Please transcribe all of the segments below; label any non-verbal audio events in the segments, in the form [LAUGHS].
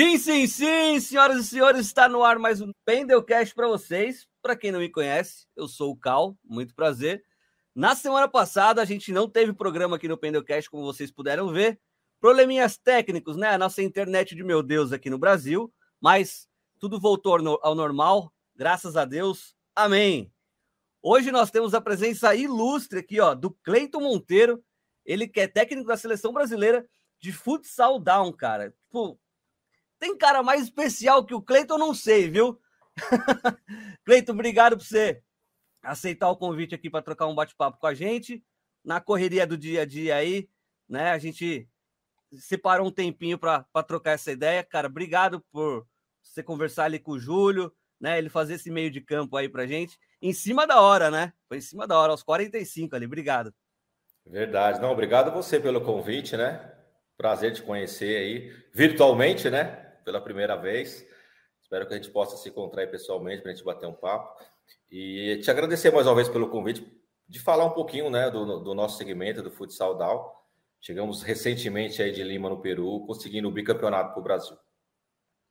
Sim, sim, sim, senhoras e senhores, está no ar mais um Pendelcast para vocês. Para quem não me conhece, eu sou o Cal, muito prazer. Na semana passada a gente não teve programa aqui no Pendelcast, como vocês puderam ver. Probleminhas técnicos, né? A nossa internet de meu Deus aqui no Brasil, mas tudo voltou ao normal, graças a Deus. Amém. Hoje nós temos a presença ilustre aqui, ó, do Cleiton Monteiro, ele que é técnico da seleção brasileira de futsal down, cara. Tipo, tem cara mais especial que o Cleiton, não sei, viu? [LAUGHS] Cleiton, obrigado por você aceitar o convite aqui para trocar um bate-papo com a gente. Na correria do dia a dia aí, né? A gente separou um tempinho para trocar essa ideia. Cara, obrigado por você conversar ali com o Júlio, né? Ele fazer esse meio de campo aí pra gente. Em cima da hora, né? Foi em cima da hora, aos 45 ali. Obrigado. Verdade. Não, obrigado a você pelo convite, né? Prazer te conhecer aí virtualmente, né? Pela primeira vez. Espero que a gente possa se encontrar pessoalmente para a gente bater um papo. E te agradecer mais uma vez pelo convite de falar um pouquinho né, do, do nosso segmento do futsal DAO. Chegamos recentemente aí de Lima, no Peru, conseguindo o bicampeonato para o Brasil.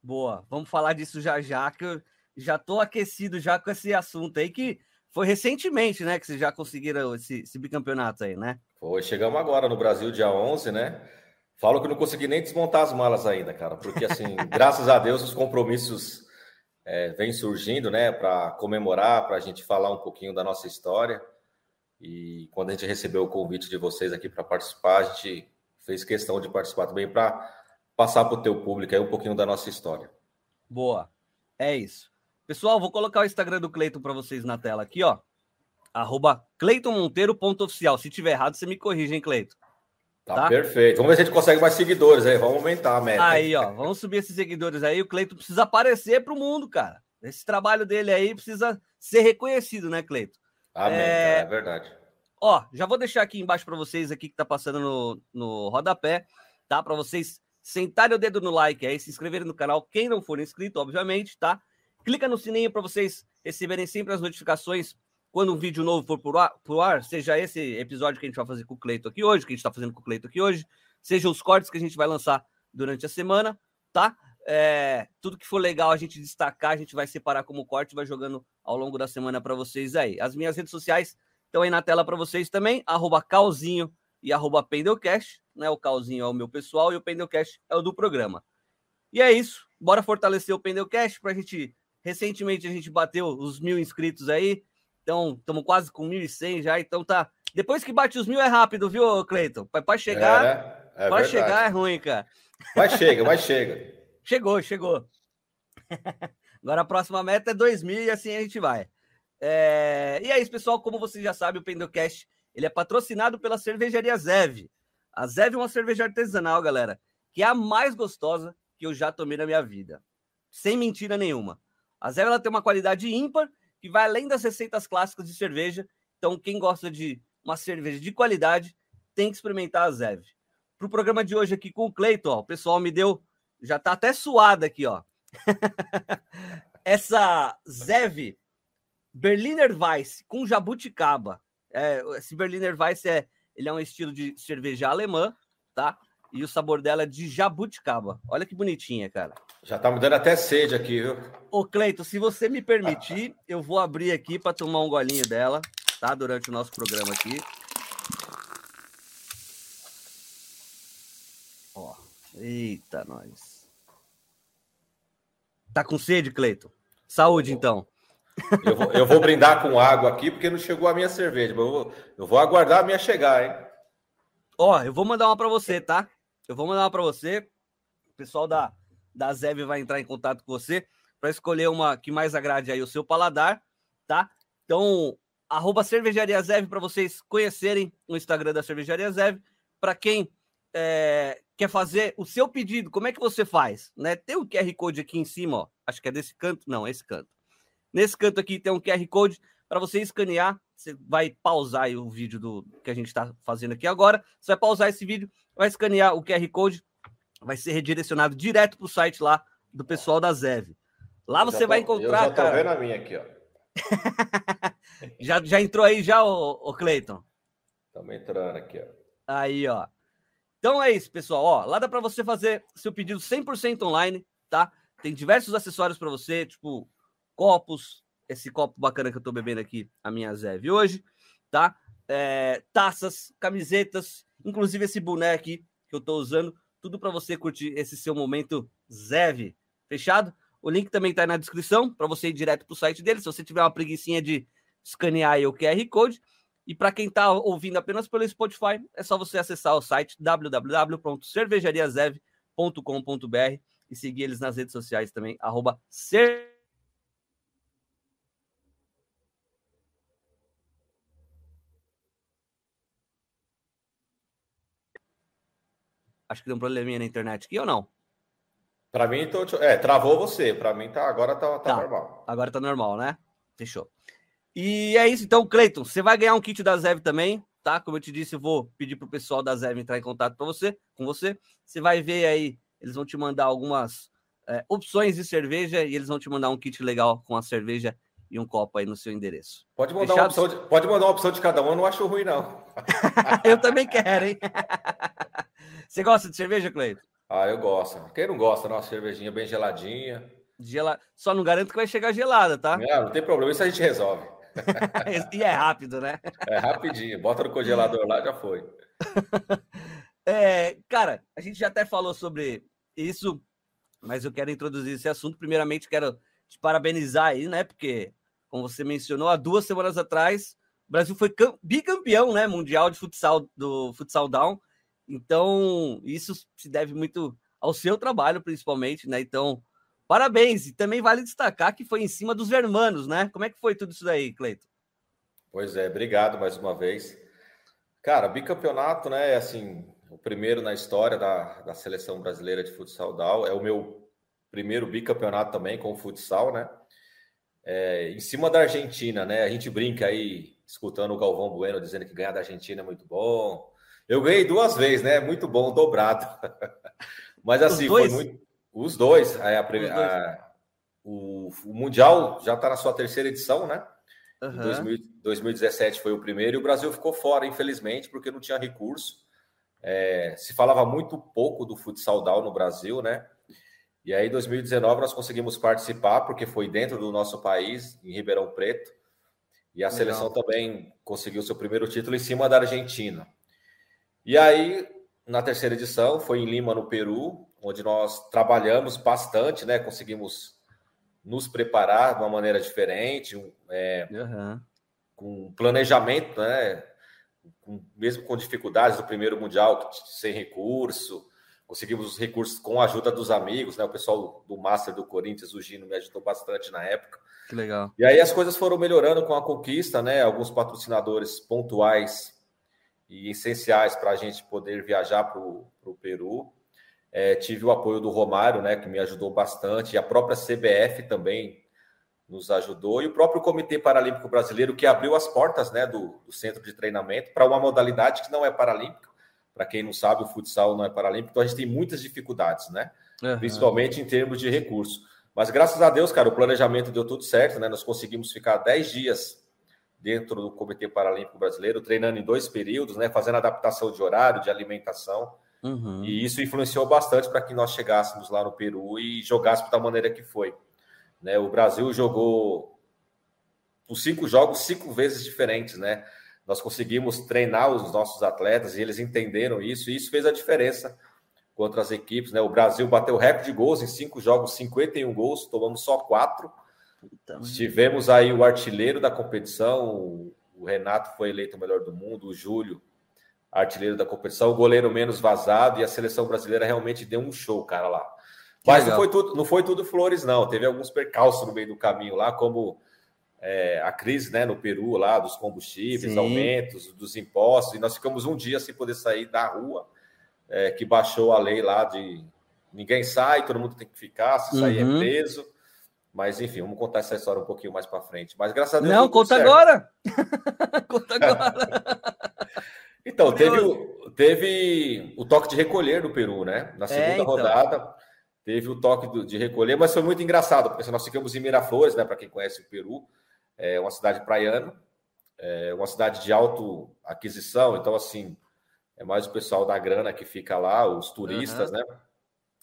Boa, vamos falar disso já já, que eu já estou aquecido já com esse assunto aí, que foi recentemente, né, que vocês já conseguiram esse, esse bicampeonato aí, né? Foi, chegamos agora no Brasil, dia 11, né? Falo que não consegui nem desmontar as malas ainda, cara, porque assim, [LAUGHS] graças a Deus os compromissos é, vêm surgindo, né, para comemorar, para a gente falar um pouquinho da nossa história. E quando a gente recebeu o convite de vocês aqui para participar, a gente fez questão de participar também para passar para o teu público aí um pouquinho da nossa história. Boa, é isso. Pessoal, vou colocar o Instagram do Cleiton para vocês na tela aqui, ó. Arroba cleitonmonteiro.oficial. Se tiver errado, você me corrige, hein, Cleiton? Tá, tá, perfeito. Vamos ver se a gente consegue mais seguidores aí. Vamos aumentar a meta. Aí, ó. Vamos subir esses seguidores aí. O Cleito precisa aparecer para o mundo, cara. Esse trabalho dele aí precisa ser reconhecido, né, Cleito? Amém, é... é verdade. Ó, já vou deixar aqui embaixo para vocês aqui que tá passando no, no rodapé, tá? Para vocês sentarem o dedo no like aí, se inscreverem no canal, quem não for inscrito, obviamente, tá? Clica no sininho para vocês receberem sempre as notificações quando um vídeo novo for pro ar, pro ar, seja esse episódio que a gente vai fazer com o Cleito aqui hoje, que a gente está fazendo com o Cleito aqui hoje, seja os cortes que a gente vai lançar durante a semana, tá? É, tudo que for legal a gente destacar, a gente vai separar como corte, vai jogando ao longo da semana para vocês aí. As minhas redes sociais estão aí na tela para vocês também, arroba Calzinho e arroba Pendelcast, né? O Calzinho é o meu pessoal e o Pendelcast é o do programa. E é isso, bora fortalecer o Pendelcast para a gente. Recentemente a gente bateu os mil inscritos aí, então, estamos quase com 1.100 já, então tá. Depois que bate os mil é rápido, viu, Cleiton? Para chegar, é, é para chegar é ruim, cara. Mas chega, mas chega. [LAUGHS] chegou, chegou. [LAUGHS] Agora a próxima meta é 2 mil e assim a gente vai. É... E é isso, pessoal. Como vocês já sabem, o Pendocast ele é patrocinado pela cervejaria Zev. A Zev é uma cerveja artesanal, galera, que é a mais gostosa que eu já tomei na minha vida. Sem mentira nenhuma. A Zev ela tem uma qualidade ímpar que vai além das receitas clássicas de cerveja. Então, quem gosta de uma cerveja de qualidade tem que experimentar a Zev. Para o programa de hoje aqui com o Cleiton, o pessoal me deu, já está até suado aqui, ó. [LAUGHS] Essa Zev Berliner Weiss com jabuticaba. É, esse Berliner Weiss é, ele é um estilo de cerveja alemã, tá? E o sabor dela é de jabuticaba. Olha que bonitinha, cara. Já tá me dando até sede aqui, viu? Ô, Cleito, se você me permitir, [LAUGHS] eu vou abrir aqui para tomar um golinho dela, tá? Durante o nosso programa aqui. Ó. Eita, nós. Tá com sede, Cleito? Saúde, então. Eu vou, eu vou, brindar com água aqui, porque não chegou a minha cerveja. Mas eu vou, eu vou aguardar a minha chegar, hein? Ó, eu vou mandar uma para você, tá? Eu vou mandar uma para você. O pessoal da, da Zev vai entrar em contato com você para escolher uma que mais agrade aí o seu paladar, tá? Então, arroba Cervejaria Zev para vocês conhecerem o Instagram da Cervejaria Zev. Para quem é, quer fazer o seu pedido, como é que você faz? Né? Tem um QR Code aqui em cima, ó. Acho que é desse canto. Não, é esse canto. Nesse canto aqui tem um QR Code para você escanear. Você vai pausar o vídeo do que a gente está fazendo aqui agora. Você vai pausar esse vídeo, vai escanear o QR Code, vai ser redirecionado direto para o site lá do pessoal da Zev. Lá você tô, vai encontrar. Eu já tô cara... vendo a minha aqui, ó. [LAUGHS] já, já entrou aí já, o, o Cleiton? Estamos entrando aqui, ó. Aí, ó. Então é isso, pessoal. Ó, lá dá para você fazer seu pedido 100% online, tá? Tem diversos acessórios para você, tipo copos, esse copo bacana que eu tô bebendo aqui, a minha Zev hoje, tá? É, taças, camisetas, inclusive esse boneco aqui que eu tô usando, tudo para você curtir esse seu momento Zev. Fechado? O link também tá aí na descrição para você ir direto pro site dele. Se você tiver uma preguiçinha de escanear o QR Code. E para quem está ouvindo apenas pelo Spotify, é só você acessar o site www.cervejariazev.com.br e seguir eles nas redes sociais também, arroba cer... Acho que deu um probleminha na internet aqui ou não? Para mim, tô, é, travou você. Para mim, tá, agora tá, tá, tá, normal. Agora tá normal, né? Fechou. E é isso, então, Cleiton, você vai ganhar um kit da Zev também, tá? Como eu te disse, eu vou pedir pro pessoal da Zev entrar em contato para você, com você. Você vai ver aí, eles vão te mandar algumas é, opções de cerveja e eles vão te mandar um kit legal com a cerveja e um copo aí no seu endereço. Pode mandar, uma opção, de, pode mandar uma opção de cada um, eu não acho ruim, não. [LAUGHS] eu também quero, hein? [LAUGHS] você gosta de cerveja, Cleiton? Ah, eu gosto. Quem não gosta, uma cervejinha bem geladinha. Gela... Só não garanto que vai chegar gelada, tá? Não, não tem problema, isso a gente resolve. [LAUGHS] e é rápido, né? É rapidinho. Bota no congelador lá, já foi. [LAUGHS] é, cara, a gente já até falou sobre isso, mas eu quero introduzir esse assunto. Primeiramente, quero te parabenizar aí, né? Porque, como você mencionou, há duas semanas atrás, o Brasil foi bicampeão, né? Mundial de futsal do Futsal Down. Então, isso se deve muito ao seu trabalho, principalmente, né? Então, Parabéns! E também vale destacar que foi em cima dos hermanos, né? Como é que foi tudo isso daí, Cleito? Pois é, obrigado mais uma vez. Cara, bicampeonato, né? É assim, o primeiro na história da, da seleção brasileira de futsal DAO. É o meu primeiro bicampeonato também com o futsal, né? É, em cima da Argentina, né? A gente brinca aí, escutando o Galvão Bueno dizendo que ganhar da Argentina é muito bom. Eu ganhei duas vezes, né? Muito bom, dobrado. [LAUGHS] Mas assim, foi muito. Os dois. A, a, a, o, o, Mundial já está na sua terceira edição, né? Uhum. 2000, 2017 foi o primeiro e o Brasil ficou fora, infelizmente, porque não tinha recurso. É, se falava muito pouco do futsal down no Brasil, né? E aí, em 2019, nós conseguimos participar, porque foi dentro do nosso país, em Ribeirão Preto. E a Legal. seleção também conseguiu seu primeiro título em cima da Argentina. E aí, na terceira edição, foi em Lima, no Peru, onde nós trabalhamos bastante, né? Conseguimos nos preparar de uma maneira diferente, é, uhum. com planejamento, né? Com, mesmo com dificuldades do primeiro mundial, sem recurso, conseguimos os recursos com a ajuda dos amigos, né? O pessoal do Master do Corinthians, o Gino, me ajudou bastante na época. Que legal. E aí as coisas foram melhorando com a conquista, né? Alguns patrocinadores pontuais e essenciais para a gente poder viajar para o Peru. É, tive o apoio do Romário, né, que me ajudou bastante, e a própria CBF também nos ajudou, e o próprio Comitê Paralímpico Brasileiro, que abriu as portas né, do, do centro de treinamento para uma modalidade que não é paralímpica. Para quem não sabe, o futsal não é paralímpico, então a gente tem muitas dificuldades, né? Uhum. Principalmente em termos de recursos. Mas graças a Deus, cara, o planejamento deu tudo certo, né? Nós conseguimos ficar 10 dias dentro do Comitê Paralímpico Brasileiro, treinando em dois períodos, né? Fazendo adaptação de horário, de alimentação. Uhum. E isso influenciou bastante para que nós chegássemos lá no Peru e jogássemos da maneira que foi. Né? O Brasil jogou os cinco jogos cinco vezes diferentes, né? Nós conseguimos treinar os nossos atletas e eles entenderam isso, e isso fez a diferença contra as equipes. Né? O Brasil bateu recorde de gols em cinco jogos, 51 gols, tomamos só quatro. Então, Tivemos aí o artilheiro da competição, o Renato foi eleito o melhor do mundo, o Júlio artilheiro da competição, o goleiro menos vazado e a seleção brasileira realmente deu um show, cara, lá. Mas não foi, tudo, não foi tudo flores, não. Teve alguns percalços no meio do caminho lá, como é, a crise né, no Peru, lá, dos combustíveis, Sim. aumentos dos impostos, e nós ficamos um dia sem poder sair da rua, é, que baixou a lei lá de ninguém sai, todo mundo tem que ficar, se sair é uhum. é preso. Mas enfim, vamos contar essa história um pouquinho mais para frente. Mas graças a Deus. Não, [LAUGHS] conta agora! conta [LAUGHS] agora! Então, teve o, teve o toque de recolher do Peru, né? Na é, segunda é, então. rodada, teve o toque de recolher, mas foi muito engraçado, porque nós ficamos em Miraflores, né? Para quem conhece o Peru, é uma cidade praiana, é uma cidade de auto aquisição, então, assim, é mais o pessoal da grana que fica lá, os turistas, uhum. né?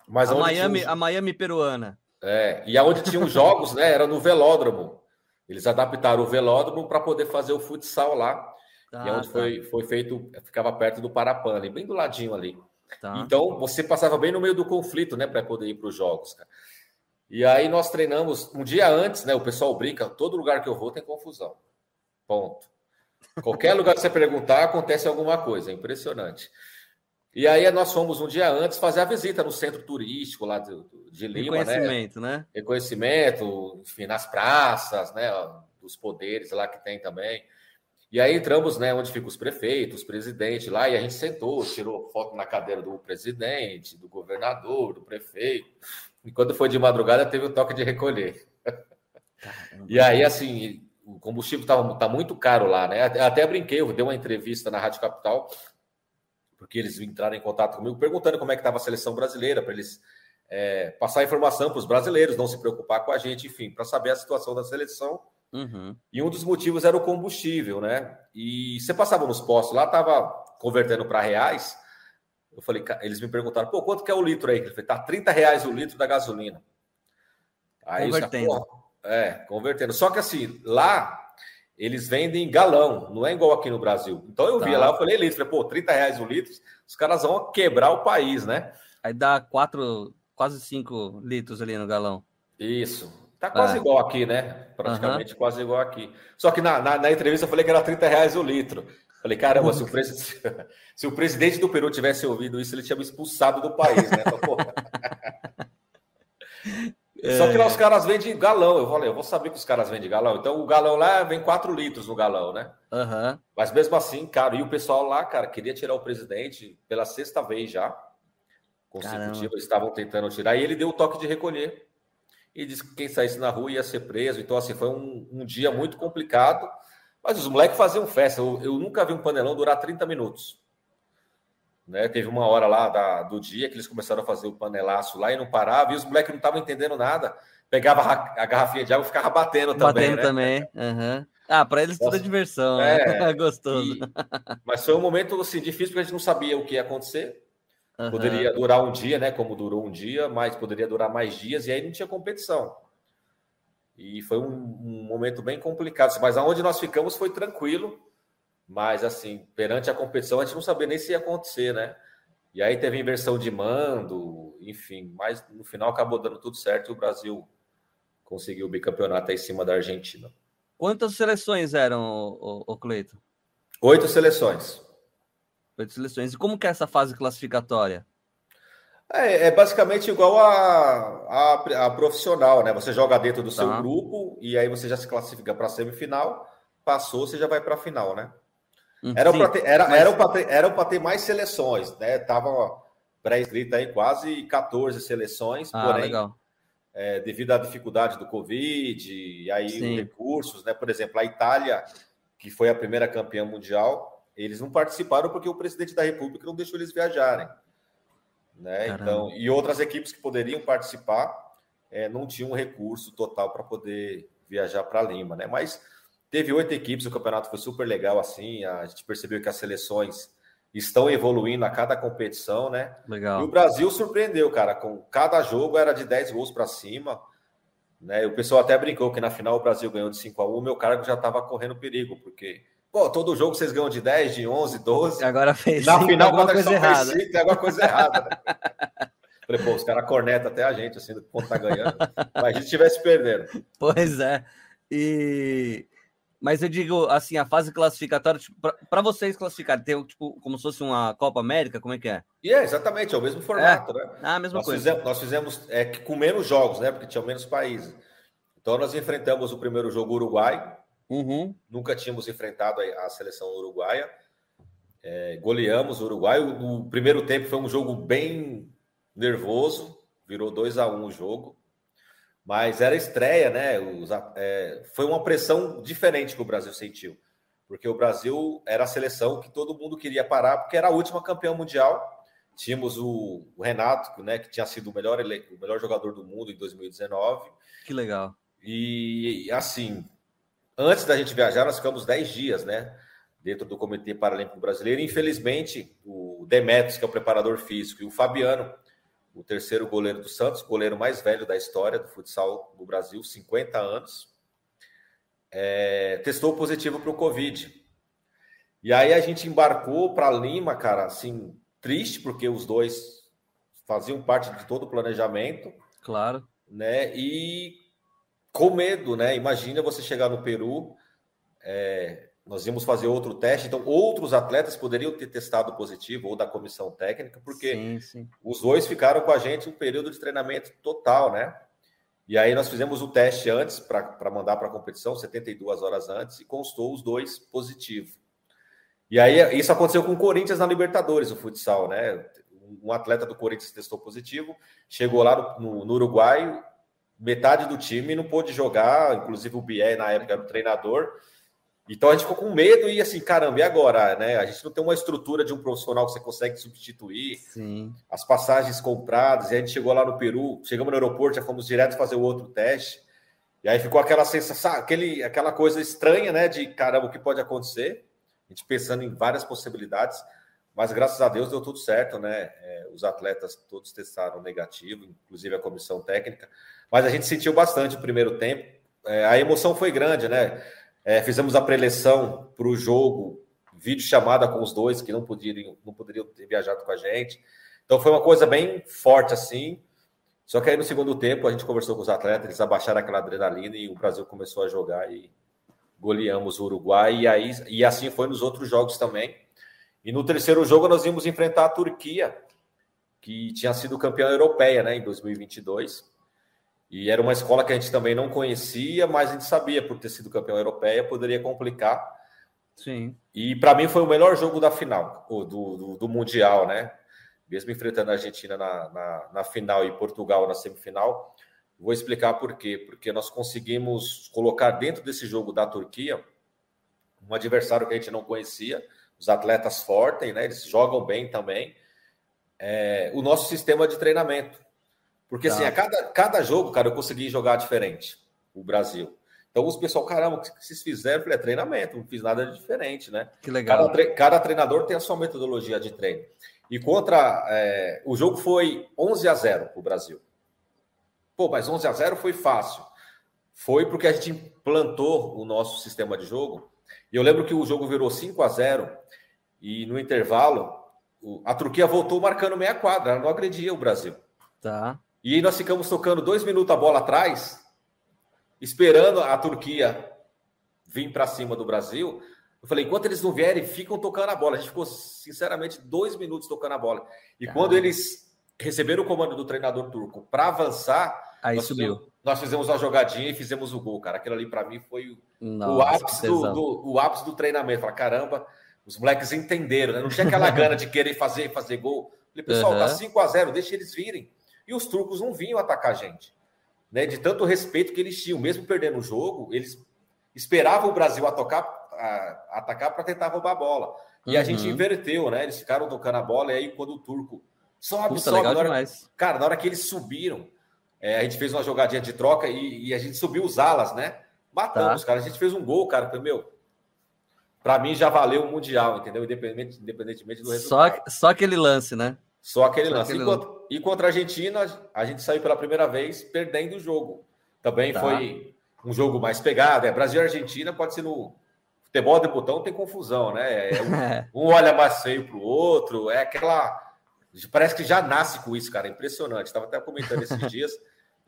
Mas a Miami, a Miami peruana. É, e aonde tinham os jogos, né? Era no velódromo. Eles adaptaram o velódromo para poder fazer o futsal lá. Ah, e é onde tá. foi, foi feito, ficava perto do Parapana, bem do ladinho ali. Tá. Então você passava bem no meio do conflito, né? Para poder ir para os jogos, cara. E aí nós treinamos um dia antes, né? O pessoal brinca, todo lugar que eu vou tem confusão. Ponto. Qualquer lugar que você perguntar, acontece alguma coisa, é impressionante. E aí nós fomos um dia antes fazer a visita no centro turístico lá de, de Lima, Reconhecimento, né? né? Reconhecimento, enfim, nas praças, né? Dos poderes lá que tem também. E aí entramos, né, onde ficam os prefeitos, os presidentes lá, e a gente sentou, tirou foto na cadeira do presidente, do governador, do prefeito. E quando foi de madrugada, teve o toque de recolher. E aí, assim, o combustível está tá muito caro lá, né? Até brinquei, eu dei uma entrevista na Rádio Capital, porque eles entraram em contato comigo perguntando como é que estava a seleção brasileira, para eles é, passar informação para os brasileiros, não se preocupar com a gente, enfim, para saber a situação da seleção. Uhum. E um dos motivos era o combustível, né? E você passava nos postos lá, estava convertendo para reais. Eu falei, eles me perguntaram, pô, quanto que é o litro aí? Ele falou, tá 30 reais o litro da gasolina. Aí Convertendo. É, convertendo. Só que assim, lá eles vendem galão, não é igual aqui no Brasil. Então eu tá. via lá, eu falei litro, pô, 30 reais o litro, os caras vão quebrar o país, né? Aí dá quatro, quase 5 litros ali no galão. Isso. Tá quase é. igual aqui, né? Praticamente uhum. quase igual aqui. Só que na, na, na, entrevista eu falei que era 30 reais o litro. Falei, caramba, se o, [LAUGHS] pres... [LAUGHS] se o presidente do Peru tivesse ouvido isso, ele tinha me expulsado do país, né? Então, [LAUGHS] Só que lá é. os caras vendem galão. Eu falei, eu vou saber que os caras vendem galão. Então o galão lá vem 4 litros no galão, né? Uhum. Mas mesmo assim, cara, e o pessoal lá, cara, queria tirar o presidente pela sexta vez já. Consecutiva, eles estavam tentando tirar. E ele deu o toque de recolher. E disse que quem saísse na rua ia ser preso. Então, assim, foi um, um dia muito complicado. Mas os moleques faziam festa. Eu, eu nunca vi um panelão durar 30 minutos. Né? Teve uma hora lá da, do dia que eles começaram a fazer o panelaço lá e não parava, e os moleques não estavam entendendo nada. Pegava a, garrafinha de água e ficava batendo, também. Batendo né? também. Uhum. Ah, para eles tudo é diversão, né? é, né? [LAUGHS] gostoso. E, mas foi um momento assim, difícil porque a gente não sabia o que ia acontecer. Uhum. Poderia durar um dia, né? Como durou um dia, mas poderia durar mais dias, e aí não tinha competição. E foi um, um momento bem complicado. Mas aonde nós ficamos foi tranquilo. Mas, assim, perante a competição, a gente não sabia nem se ia acontecer, né? E aí teve inversão de mando, enfim, mas no final acabou dando tudo certo e o Brasil conseguiu o bicampeonato aí em cima da Argentina. Quantas seleções eram, o, o Cleito? Oito seleções. Oito seleções. E como que é essa fase classificatória? É, é basicamente igual a, a, a, profissional, né? Você joga dentro do tá. seu grupo e aí você já se classifica para a semifinal. Passou, você já vai para a final, né? Hum, era para ter, era, mas... era ter, era para ter mais seleções, né? Tava pré-escrita aí quase 14 seleções, ah, porém, é, devido à dificuldade do Covid, e aí Sim. recursos, né? Por exemplo, a Itália, que foi a primeira campeã mundial, eles não participaram porque o presidente da República não deixou eles viajarem. Né? Então, e outras equipes que poderiam participar é, não tinham recurso total para poder viajar para Lima, né? Mas Teve oito equipes, o campeonato foi super legal assim. A gente percebeu que as seleções estão evoluindo a cada competição, né? Legal. E o Brasil surpreendeu, cara. Com cada jogo era de 10 gols para cima. Né? o pessoal até brincou que na final o Brasil ganhou de 5 a 1 meu cargo já estava correndo perigo, porque pô, todo jogo vocês ganham de 10, de 11, 12. Agora fez Na final, quando coisa errada. Fez 5, tem alguma coisa errada. Né? Falei, pô, os caras cornetam até a gente, assim, do ponto tá ganhando. Mas a gente estivesse perdendo. [LAUGHS] Pois é. E mas eu digo assim, a fase classificatória, tipo, para vocês classificarem, tem tipo, como se fosse uma Copa América, como é que é? E é, exatamente, é o mesmo formato, é. né? Ah, a mesma nós coisa. Fizemos, nós fizemos é, com menos jogos, né? Porque tinham menos países. Então nós enfrentamos o primeiro jogo Uruguai. Uhum. Nunca tínhamos enfrentado a, a seleção uruguaia. É, goleamos o Uruguai. O, o, primeiro tempo foi um jogo bem nervoso, virou 2 a 1 um o jogo. Mas era estreia, né? Os, é, foi uma pressão diferente que o Brasil sentiu. Porque o Brasil era a seleção que todo mundo queria parar, porque era a última campeã mundial. Tínhamos o, o Renato, né, que tinha sido o melhor, o melhor jogador do mundo em 2019. Que legal. E assim, antes da gente viajar, nós ficamos 10 dias, né? Dentro do Comitê Paralímpico Brasileiro. Infelizmente, o Demetrios, que é o preparador físico, e o Fabiano, o terceiro goleiro do Santos, goleiro mais velho da história do futsal do Brasil, 50 anos, é, testou positivo para o Covid. E aí a gente embarcou para Lima, cara, assim, triste, porque os dois faziam parte de todo o planejamento. Claro. Né? E com medo, né? Imagina você chegar no Peru, é, nós íamos fazer outro teste, então outros atletas poderiam ter testado positivo, ou da comissão técnica, porque sim, sim. os dois ficaram com a gente um período de treinamento total, né? E aí nós fizemos o teste antes para mandar para a competição, 72 horas antes, e constou os dois positivos. E aí isso aconteceu com o Corinthians na Libertadores, o futsal, né? Um atleta do Corinthians testou positivo, chegou lá no, no Uruguai, metade do time não pôde jogar, inclusive o Bié na época era o treinador, então a gente ficou com medo e assim, caramba, e agora? Né? A gente não tem uma estrutura de um profissional que você consegue substituir. Sim. As passagens compradas, e a gente chegou lá no Peru, chegamos no aeroporto, já fomos direto fazer o outro teste. E aí ficou aquela sensação, aquele, aquela coisa estranha, né? De caramba, o que pode acontecer? A gente pensando em várias possibilidades, mas graças a Deus deu tudo certo, né? É, os atletas todos testaram negativo, inclusive a comissão técnica. Mas a gente sentiu bastante o primeiro tempo. É, a emoção foi grande, né? É, fizemos a preleção para o jogo, vídeo chamada com os dois que não poderiam, não poderiam ter viajado com a gente. Então foi uma coisa bem forte assim. Só que aí no segundo tempo a gente conversou com os atletas, eles abaixaram aquela adrenalina e o Brasil começou a jogar e goleamos o Uruguai. E, aí, e assim foi nos outros jogos também. E no terceiro jogo nós íamos enfrentar a Turquia, que tinha sido campeã europeia né, em 2022. E era uma escola que a gente também não conhecia, mas a gente sabia, por ter sido campeão europeia, poderia complicar. Sim. E para mim foi o melhor jogo da final, do, do, do Mundial, né? Mesmo enfrentando a Argentina na, na, na, final e Portugal na semifinal. Vou explicar por quê. Porque nós conseguimos colocar dentro desse jogo da Turquia um adversário que a gente não conhecia, os atletas fortes, né? Eles jogam bem também. É, o nosso sistema de treinamento. Porque assim, a cada, cada jogo, cara, eu consegui jogar diferente, o Brasil. Então, os pessoal, caramba, o que vocês fizeram? Eu falei, é treinamento, não fiz nada de diferente, né? Que legal. Cada, tre cada treinador tem a sua metodologia de treino. E contra. É, o jogo foi 11 a 0 para o Brasil. Pô, mas 11 a 0 foi fácil. Foi porque a gente implantou o nosso sistema de jogo. E eu lembro que o jogo virou 5 a 0 e no intervalo a Turquia voltou marcando meia quadra, ela não agredia o Brasil. Tá. E aí nós ficamos tocando dois minutos a bola atrás, esperando a Turquia vir para cima do Brasil. Eu falei, enquanto eles não vierem, ficam tocando a bola. A gente ficou, sinceramente, dois minutos tocando a bola. E Caramba. quando eles receberam o comando do treinador turco para avançar, aí nós subiu. Fizemos, nós fizemos a jogadinha e fizemos o gol, cara. Aquilo ali para mim foi Nossa, o, ápice do, do, o ápice do treinamento. Falei, caramba, os moleques entenderam, né? Não tinha aquela [LAUGHS] gana de querer fazer, fazer gol. Falei, pessoal, uhum. tá 5 a 0 deixa eles virem e os turcos não vinham atacar a gente. Né? De tanto respeito que eles tinham, mesmo perdendo o jogo, eles esperavam o Brasil a tocar, a, atacar para tentar roubar a bola. E uhum. a gente uhum. inverteu, né? Eles ficaram tocando a bola, e aí quando o turco sobe, Puta, sobe. Na hora, cara, na hora que eles subiram, é, a gente fez uma jogadinha de troca e, e, a gente subiu os alas, né? Matamos, tá. cara. A gente fez um gol, cara. Foi, meu, para mim já valeu o Mundial, entendeu? Independente, independentemente do resultado. Só, só aquele lance, né? Só aquele lance. Aquele Enquanto, lance. E contra a Argentina, a gente saiu pela primeira vez perdendo o jogo. Também tá. foi um jogo mais pegado. É, Brasil e Argentina pode ser no futebol de botão, tem confusão, né? É, um, [LAUGHS] um, olha mais feio para o outro. É aquela. Parece que já nasce com isso, cara. É impressionante. Estava até comentando esses [LAUGHS] dias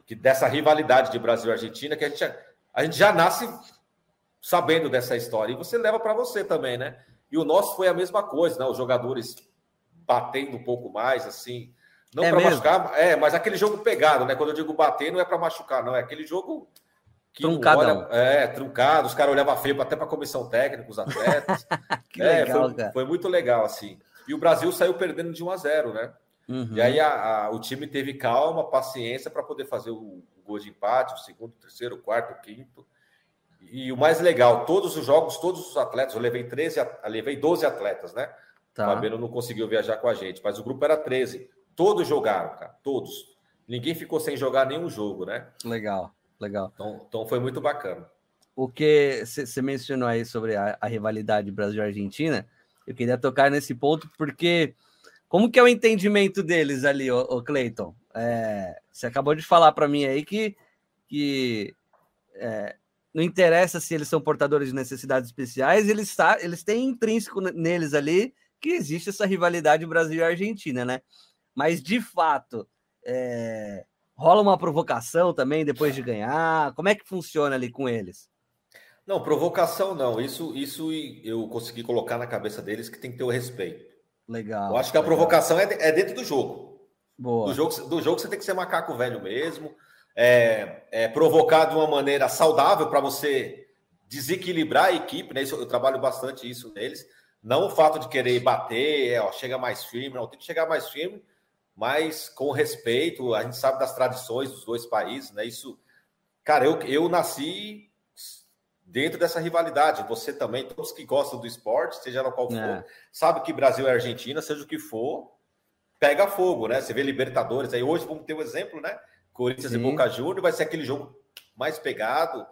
que dessa rivalidade de Brasil e Argentina, que a gente, a gente já nasce sabendo dessa história. E você leva para você também, né? E o nosso foi a mesma coisa, né? Os jogadores batendo um pouco mais, assim. Não é para machucar, é, mas aquele jogo pegado, né? Quando eu digo bater, não é para machucar, não. É aquele jogo que Truncadão. olha, é, truncado, os caras olhavam feio até para a comissão técnica, os atletas. [LAUGHS] que é, legal, foi, foi, muito legal, assim. E o Brasil saiu perdendo de 1 a 0 né? Uhum. E aí a, a, o time teve calma, paciência para poder fazer o, o, gol de empate, o segundo, o terceiro, o quarto, o quinto. E o mais legal, todos os jogos, todos os atletas, eu levei 13, eu levei 12 atletas, né? Tá. O Fabiano não conseguiu viajar com a gente, mas o grupo era 13. Todos jogaram, cara, todos. Ninguém ficou sem jogar nenhum jogo, né? Legal, legal. Então, então foi muito bacana. O que você mencionou aí sobre a, a rivalidade Brasil-Argentina, eu queria tocar nesse ponto porque Como que é o entendimento deles ali, o, o Cleiton? É, você acabou de falar para mim aí que, que é, não interessa se eles são portadores de necessidades especiais, eles, eles têm intrínseco neles ali que existe essa rivalidade Brasil e Argentina, né? Mas de fato, é, rola uma provocação também depois de ganhar? Como é que funciona ali com eles? Não, provocação não. Isso, isso eu consegui colocar na cabeça deles que tem que ter o respeito. Legal. Eu acho que a legal. provocação é, é dentro do jogo. Boa. Do jogo, do jogo você tem que ser macaco velho mesmo. É, é provocar de uma maneira saudável para você desequilibrar a equipe, né? Isso, eu trabalho bastante isso neles. Não o fato de querer bater, é, ó, chega mais firme, não, tem que chegar mais firme, mas com respeito. A gente sabe das tradições dos dois países, né? Isso, cara, eu, eu nasci dentro dessa rivalidade. Você também, todos que gostam do esporte, seja lá qual for, é. sabe que Brasil e Argentina, seja o que for, pega fogo, né? Você vê Libertadores aí hoje, vamos ter um exemplo, né? Corinthians Sim. e Boca Juniors vai ser aquele jogo mais pegado.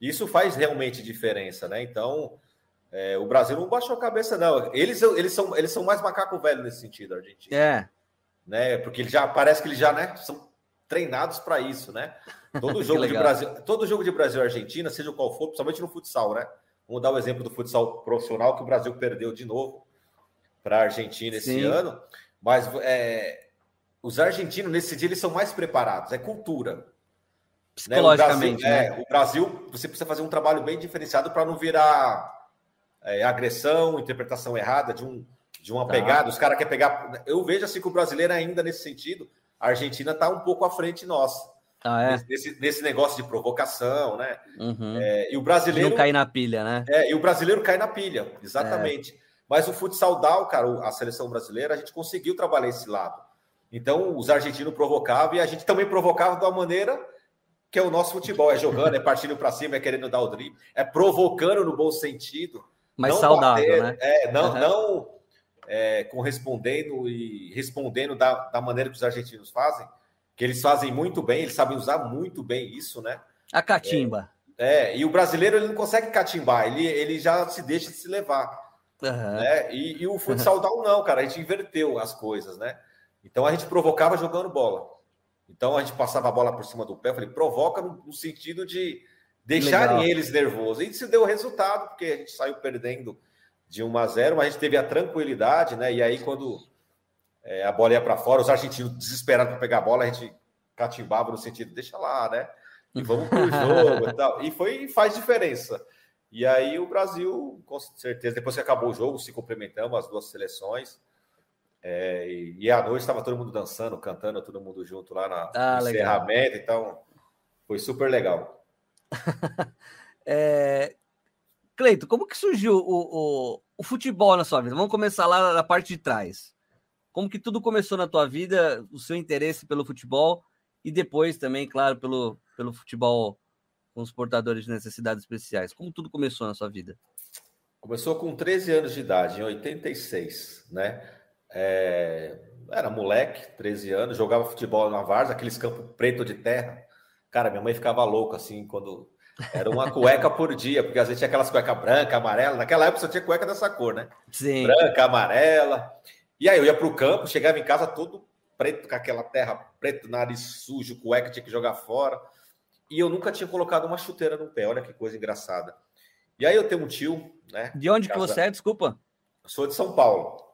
Isso faz realmente diferença, né? Então, é, o Brasil não baixou a cabeça, não. Eles, eles, são, eles são mais macaco velho nesse sentido, a Argentina. É. Né? Porque ele já parece que eles já né, são treinados para isso, né? Todo [LAUGHS] jogo de Brasil, todo jogo de Brasil e Argentina, seja qual for, principalmente no futsal, né? Vamos dar o exemplo do futsal profissional que o Brasil perdeu de novo para a Argentina esse Sim. ano. Mas é, os argentinos nesse dia eles são mais preparados, é cultura. Psicologicamente, né? O Brasil, né? É, o Brasil você precisa fazer um trabalho bem diferenciado para não virar é, agressão, interpretação errada de um de uma tá. pegada. Os caras querem pegar. Eu vejo assim que o brasileiro ainda nesse sentido, a Argentina está um pouco à frente nossa. Ah, é? nesse, nesse, negócio de provocação, né? Uhum. É, e o brasileiro. De não cair na pilha, né? É, e o brasileiro cai na pilha, exatamente. É. Mas o futsal down, cara, a seleção brasileira, a gente conseguiu trabalhar esse lado. Então, os argentinos provocavam e a gente também provocava de uma maneira que é o nosso futebol: é jogando, é partindo para cima, é querendo dar o drible, é provocando no bom sentido. Mas saudável, bater, né? É, não, uhum. não é, correspondendo e respondendo da, da maneira que os argentinos fazem, que eles fazem muito bem, eles sabem usar muito bem isso, né? A catimba. É, é e o brasileiro ele não consegue catimbar, ele, ele já se deixa de se levar. Uhum. Né? E, e o futsal [LAUGHS] uhum. não, cara, a gente inverteu as coisas, né? Então a gente provocava jogando bola. Então a gente passava a bola por cima do pé, eu falei, provoca no, no sentido de deixarem Legal. eles nervosos. E isso deu resultado, porque a gente saiu perdendo de 1 a 0, mas a gente teve a tranquilidade, né? E aí, quando é, a bola ia para fora, os argentinos desesperados para pegar a bola, a gente catimbava no sentido, deixa lá, né? E vamos pro [LAUGHS] jogo e tal. E foi faz diferença. E aí o Brasil, com certeza, depois que acabou o jogo, se complementamos as duas seleções. É, e, e, à noite estava todo mundo dançando, cantando, todo mundo junto lá na ah, encerramento, então foi super legal. [LAUGHS] é, Cleito, como que surgiu o, o, o, futebol na sua vida? Vamos começar lá na parte de trás. Como que tudo começou na tua vida, o seu interesse pelo futebol e depois também, claro, pelo, pelo futebol com os portadores de necessidades especiais. Como tudo começou na sua vida? Começou com 13 anos de idade, em 86, né? É, era moleque, 13 anos, jogava futebol na Varsa, aqueles campos preto de terra. Cara, minha mãe ficava louca assim quando era uma cueca por dia, porque às vezes tinha aquelas cuecas branca, amarela. Naquela época só tinha cueca dessa cor, né? Sim. Branca, amarela. E aí eu ia para o campo, chegava em casa todo preto, com aquela terra preta, nariz sujo, cueca, tinha que jogar fora. E eu nunca tinha colocado uma chuteira no pé, olha que coisa engraçada. E aí eu tenho um tio, né? De onde casa... que você é, desculpa? sou de São Paulo.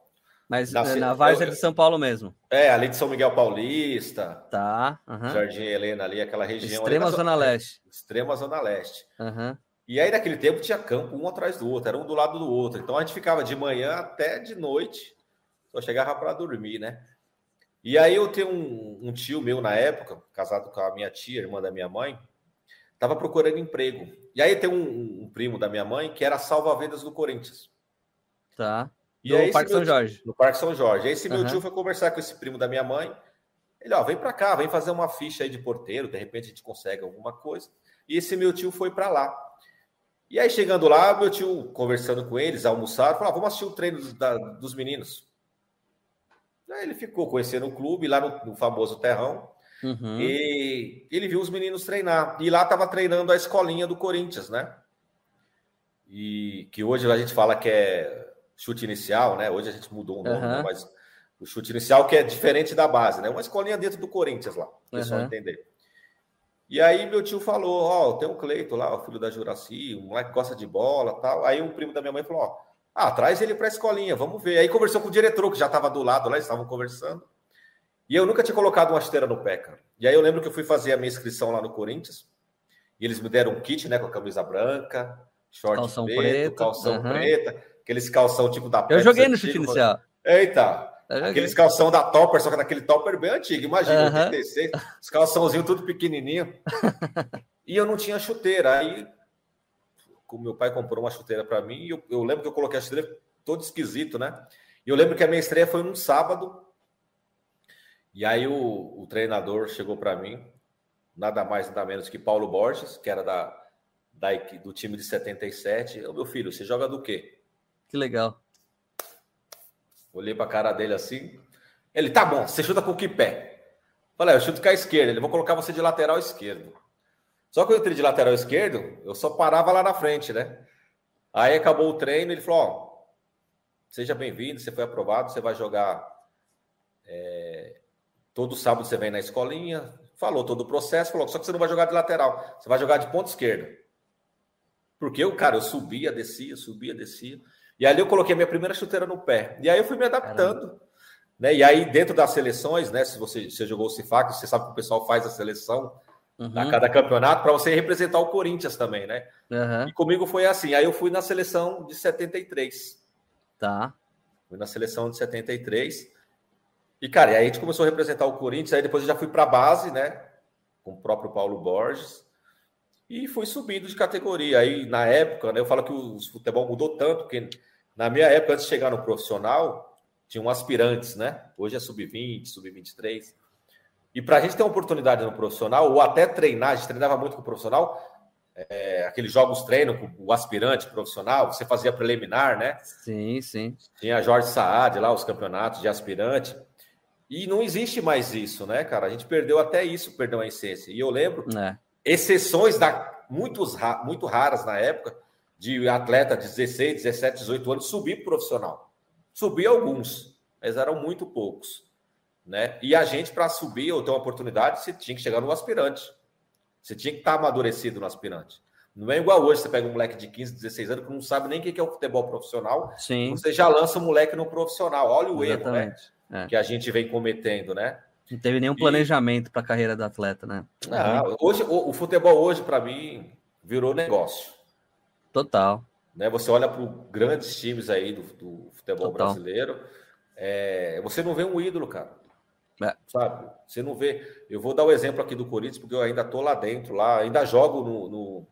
Mas Nasci... na Várzea é de São Paulo mesmo. É, ali de São Miguel Paulista. Tá. Uhum. Jardim Helena ali, aquela região. Extrema Zona Leste. Extrema Zona Leste. Uhum. E aí, naquele tempo, tinha campo um atrás do outro, era um do lado do outro. Então a gente ficava de manhã até de noite só chegava para dormir, né? E aí eu tenho um, um, tio meu na época, casado com a minha tia, irmã da minha mãe, estava procurando emprego. E aí tem um, um, primo da minha mãe que era salva-vendas do Corinthians. Tá. E no Parque São Jorge. No Parque São Jorge. Aí esse meu uhum. tio foi conversar com esse primo da minha mãe. Ele, ó, vem para cá, vem fazer uma ficha aí de porteiro, de repente a gente consegue alguma coisa. E esse meu tio foi para lá. E aí, chegando lá, meu tio, conversando com eles, almoçaram, falou: ah, vamos assistir o treino da, dos meninos. Aí ele ficou conhecendo o clube lá no, no famoso Terrão. Uhum. E ele viu os meninos treinar. E lá estava treinando a escolinha do Corinthians, né? E que hoje a gente fala que é chute inicial, né? Hoje a gente mudou o nome, uhum. mas o chute inicial, que é diferente da base, né? Uma escolinha dentro do Corinthians lá, o pessoal uhum. entender. E aí meu tio falou, ó, oh, tem um Cleito lá, o filho da Juraci, um moleque que gosta de bola tal. Aí um primo da minha mãe falou, ó, ah, traz ele para a escolinha, vamos ver. Aí conversou com o diretor, que já estava do lado lá, eles estavam conversando. E eu nunca tinha colocado uma chuteira no pé, cara. E aí eu lembro que eu fui fazer a minha inscrição lá no Corinthians, e eles me deram um kit, né, com a camisa branca, short calção preto, preto calção uhum. preta, aqueles calção tipo da Eu joguei no chute inicial. Eita, Aqueles calção da Topper, só que daquele Topper bem antigo, imagina, uhum. 86, os calçãozinhos tudo pequenininho. [LAUGHS] e eu não tinha chuteira. Aí, o meu pai comprou uma chuteira para mim, e eu, eu, lembro que eu coloquei a chuteira todo esquisito, né? E eu lembro que a minha estreia foi num sábado. E aí o, o treinador chegou para mim, nada mais, nada menos que Paulo Borges, que era da, da, do time de 77. Eu, meu filho, você joga do quê? Que legal. Olhei para a cara dele assim. Ele, tá bom, você chuta com que pé? Falei, eu chuto com a esquerda. Ele, vou colocar você de lateral esquerdo. Só que eu entrei de lateral esquerdo, eu só parava lá na frente, né? Aí acabou o treino, ele falou, ó, seja bem-vindo, você foi aprovado, você vai jogar é, todo sábado você vem na escolinha, falou todo o processo, falou, só que você não vai jogar de lateral, você vai jogar de ponta esquerda. Porque eu, cara, eu subia, descia, subia, descia. E ali eu coloquei a minha primeira chuteira no pé. E aí eu fui me adaptando. Né? E aí, dentro das seleções, né? Se você, você jogou o CIFAC, você sabe que o pessoal faz a seleção uhum. a cada campeonato para você representar o Corinthians também, né? Uhum. E comigo foi assim. Aí eu fui na seleção de 73. Tá. Fui na seleção de 73. E, cara, aí a gente começou a representar o Corinthians. Aí depois eu já fui para a base, né? Com o próprio Paulo Borges e fui subindo de categoria. Aí, na época, né, eu falo que o futebol mudou tanto, porque na minha época, antes de chegar no profissional, tinham aspirantes, né? Hoje é sub-20, sub-23. E para a gente ter uma oportunidade no profissional, ou até treinar, a gente treinava muito com o profissional, é, aqueles jogos treino com o aspirante profissional, você fazia preliminar, né? Sim, sim. Tinha Jorge Saad lá, os campeonatos de aspirante. E não existe mais isso, né, cara? A gente perdeu até isso, perdeu a essência. E eu lembro é exceções da, muitos, muito raras na época, de atleta de 16, 17, 18 anos subir para profissional. Subi alguns, mas eram muito poucos. Né? E a gente, para subir ou ter uma oportunidade, você tinha que chegar no aspirante. Você tinha que estar tá amadurecido no aspirante. Não é igual hoje, você pega um moleque de 15, 16 anos que não sabe nem o que é o futebol profissional. Sim. Você já lança o moleque no profissional. Olha o Exatamente. erro né? É. que a gente vem cometendo, né? Não teve nenhum planejamento e... para a carreira do atleta, né? Não, hoje, o, o futebol hoje, para mim, virou negócio. Total. Né? Você olha para grandes times aí do, do futebol Total. brasileiro, é, você não vê um ídolo, cara. É. Sabe? Você não vê. Eu vou dar o um exemplo aqui do Corinthians, porque eu ainda tô lá dentro, lá, ainda jogo no, no,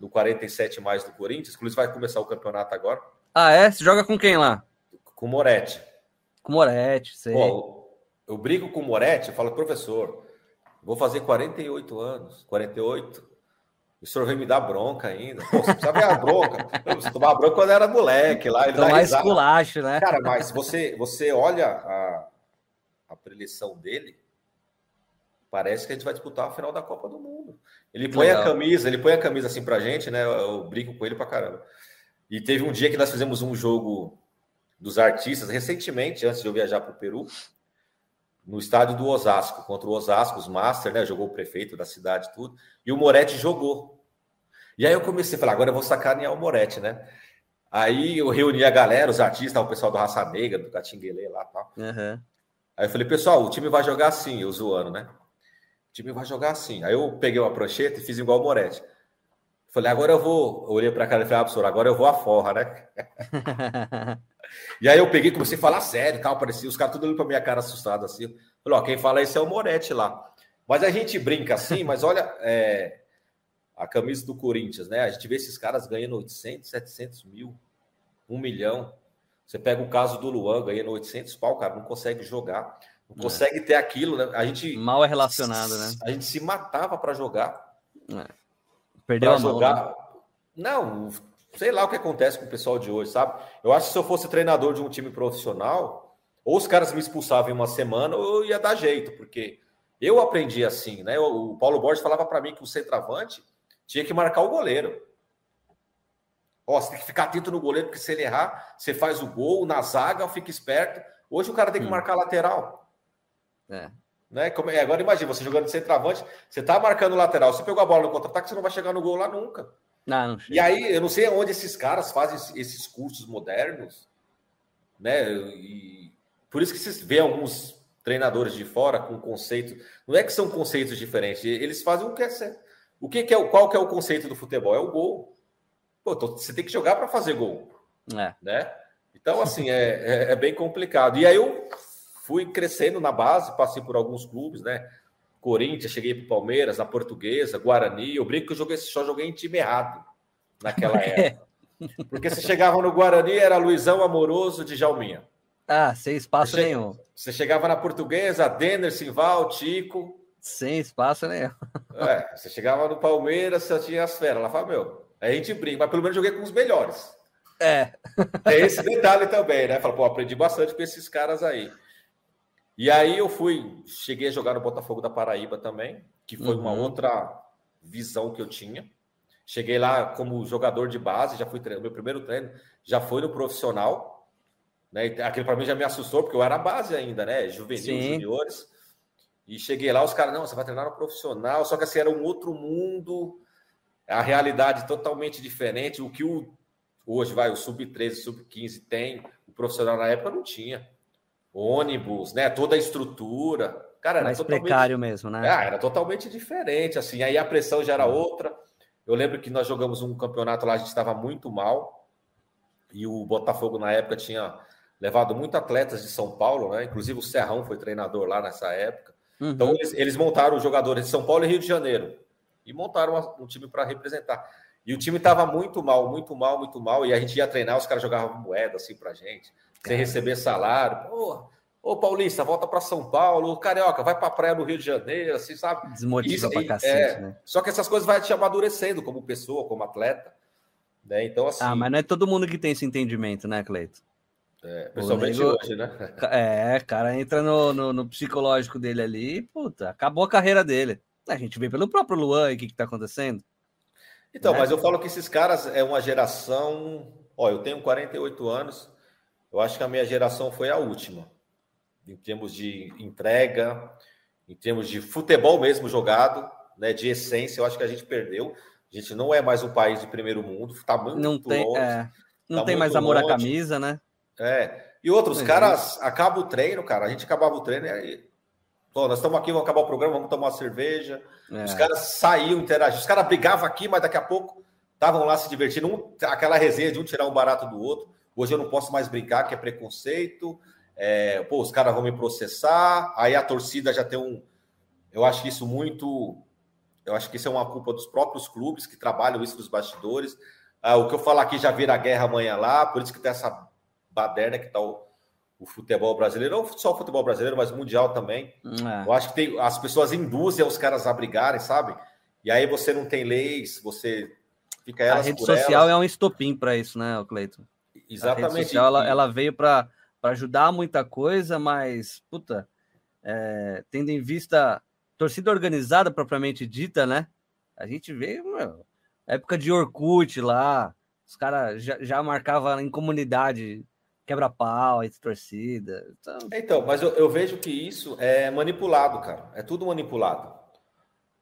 no 47 mais do Corinthians, inclusive vai começar o campeonato agora. Ah, é? Você joga com quem lá? Com o Moretti. Com o Moretti, sei. Pô, eu brigo com o Moretti, eu falo, professor, vou fazer 48 anos, 48. O senhor vem me dar bronca ainda. Pô, você precisa ver a bronca. Eu preciso tomar bronca quando era moleque lá. Ele mais culacho, né? Cara, mas você, você olha a, a preleção dele, parece que a gente vai disputar a final da Copa do Mundo. Ele põe Legal. a camisa, ele põe a camisa assim pra gente, né? Eu, eu brinco com ele pra caramba. E teve um dia que nós fizemos um jogo dos artistas, recentemente, antes de eu viajar para o Peru no estádio do Osasco, contra o Osasco, os Master, né? Jogou o prefeito da cidade, tudo. E o Moretti jogou. E aí eu comecei a falar, agora eu vou sacanear o Moretti, né? Aí eu reuni a galera, os artistas, o pessoal do Raça Negra, do Catinguele lá e tal. Uhum. Aí eu falei, pessoal, o time vai jogar assim, eu zoando, né? O time vai jogar assim. Aí eu peguei uma prancheta e fiz igual o Moretti. Falei, agora eu vou. Eu olhei para a cara e falei, ah, professor, agora eu vou a forra, né? [LAUGHS] E aí eu peguei, comecei a falar sério, tal, parecia os caras tudo olhando para minha cara assustado assim. Falei, ó, quem fala isso é o Moretti lá. Mas a gente brinca assim, mas olha, é, a camisa do Corinthians, né? A gente vê esses caras ganhando 800, 700 mil, um milhão. Você pega o caso do Luan, ganhando 800 pau, cara, não consegue jogar, não é. consegue ter aquilo, né? A gente mal é relacionado, né? A gente se matava para jogar. É. Perdeu a jogar. Mão, né? Não, sei lá o que acontece com o pessoal de hoje, sabe? Eu acho que se eu fosse treinador de um time profissional, ou os caras me expulsavam em uma semana, ou eu ia dar jeito, porque eu aprendi assim, né? O Paulo Borges falava para mim que o centroavante tinha que marcar o goleiro. Ó, você tem que ficar atento no goleiro, porque se ele errar, você faz o gol, na zaga, fica esperto. Hoje o cara tem que hum. marcar lateral. É. Né? Como, é, agora imagine, você jogando de centroavante, você tá marcando lateral, você pegou a bola no contra-ataque, você não vai chegar no gol lá nunca. Não, não e aí, eu não sei onde esses caras fazem esses cursos modernos, né? E por isso que vocês vê alguns treinadores de fora com conceito. Não é que são conceitos diferentes, eles fazem o que é certo. O que, que é qual que é o conceito do futebol? É o gol. Pô, você tem que jogar para fazer gol. É. Né? Então, assim, é, é, é, bem complicado. E aí eu fui crescendo na base, passei por alguns clubes, né? Corinthians, cheguei para Palmeiras, na Portuguesa, Guarani. Eu brinco que eu joguei, só joguei em time errado naquela [LAUGHS] época. Porque você chegava no Guarani, era Luizão Amoroso de Jalminha. Ah, sem espaço você nenhum. Você chegava na Portuguesa, Denner, Simval, Tico. Sem espaço nenhum. [LAUGHS] É, você chegava no Palmeiras, você tinha as feras. Ela fala, meu, a gente brinca, mas pelo menos joguei com os melhores. É. Tem esse detalhe também, né? Fala, pô, aprendi bastante com esses caras aí. E aí eu fui, cheguei a jogar no Botafogo da Paraíba também, que foi uhum. uma outra visão que eu tinha. Cheguei lá como jogador de base, já fui treino, meu primeiro treino já foi no profissional. Né? Aquele para mim já me assustou, porque eu era base ainda, né? Juvenil, Sim. juniores. E cheguei lá, os caras, não, você vai treinar no profissional, só que assim, era um outro mundo, a realidade totalmente diferente. O que o, hoje vai, o sub-13, sub-15 tem, o profissional na época não tinha. Ônibus, né? Toda a estrutura. Cara, era Mais totalmente... precário mesmo, né? Ah, era totalmente diferente, assim. Aí a pressão já era outra. Eu lembro que nós jogamos um campeonato lá, a gente estava muito mal. E o Botafogo, na época, tinha levado muitos atletas de São Paulo, né? Inclusive o Serrão foi treinador lá nessa época. Uhum. Então, eles, eles, montaram os jogadores de São Paulo e Rio de Janeiro. E montaram uma, um time para representar. E o time estava muito mal, muito mal, muito mal. E a gente ia treinar, os caras jogavam moeda assim para gente, sem receber salário. Pô, Ô Paulista, volta para São Paulo, Carioca, vai para a praia no Rio de Janeiro, assim, sabe? Desmotiva Isso, pra cacete, é, né? Só que essas coisas vai te amadurecendo como pessoa, como atleta. Né? Então, assim. Ah, mas não é todo mundo que tem esse entendimento, né, Cleito? É, principalmente hoje, né? É, cara entra no, no, no, psicológico dele ali, puta, acabou a carreira dele. A gente vê pelo próprio Luan e o que, que tá acontecendo. Então, né? mas eu falo que esses caras é uma geração. Ó, eu tenho 48 anos, eu acho que a minha geração foi a última em termos de entrega, em termos de futebol mesmo jogado, né, de essência, eu acho que a gente perdeu. A gente não é mais um país de primeiro mundo, está muito não tem, longe. É, não tá tem mais amor longe. à camisa, né? É. E outros, caras acaba o treino, cara. A gente acabava o treino e aí. Pô, nós estamos aqui, vamos acabar o programa, vamos tomar uma cerveja. É. Os caras saíam, interagiam. Os caras brigavam aqui, mas daqui a pouco estavam lá se divertindo. Um, aquela resenha de um tirar um barato do outro. Hoje eu não posso mais brincar, que é preconceito é, pô, os caras vão me processar, aí a torcida já tem um. Eu acho que isso muito. Eu acho que isso é uma culpa dos próprios clubes que trabalham isso nos bastidores. Ah, o que eu falar aqui já vira guerra amanhã lá, por isso que tem essa baderna que tá o, o futebol brasileiro, não só o futebol brasileiro, mas mundial também. É. Eu acho que tem, as pessoas induzem os caras a brigarem, sabe? E aí você não tem leis, você fica elas A rede social elas. é um estopim para isso, né, Cleiton? Exatamente. Social, ela, ela veio para ajudar muita coisa, mas, puta, é, tendo em vista torcida organizada propriamente dita, né? A gente vê, meu, época de Orkut lá, os caras já, já marcavam em comunidade quebra-pau entre torcida. Então, então mas eu, eu, vejo que isso é manipulado, cara. É tudo manipulado.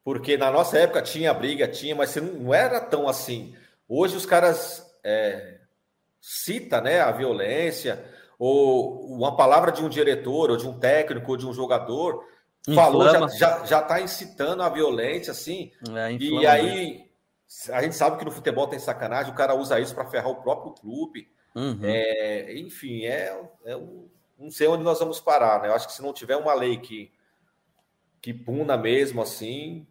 Porque na nossa época tinha briga, tinha, mas não, não era tão assim. Hoje os caras é, cita, né, a violência, ou uma palavra de um diretor, ou de um técnico, ou de um jogador, inflama. falou, já, já, já tá incitando a violência, assim. É, e aí, a gente sabe que no futebol tem sacanagem, o cara usa isso para ferrar o próprio clube. Uhum. É, enfim, é, é um, não sei onde nós vamos parar, né? Eu acho que se não tiver uma lei que, que puna mesmo, assim,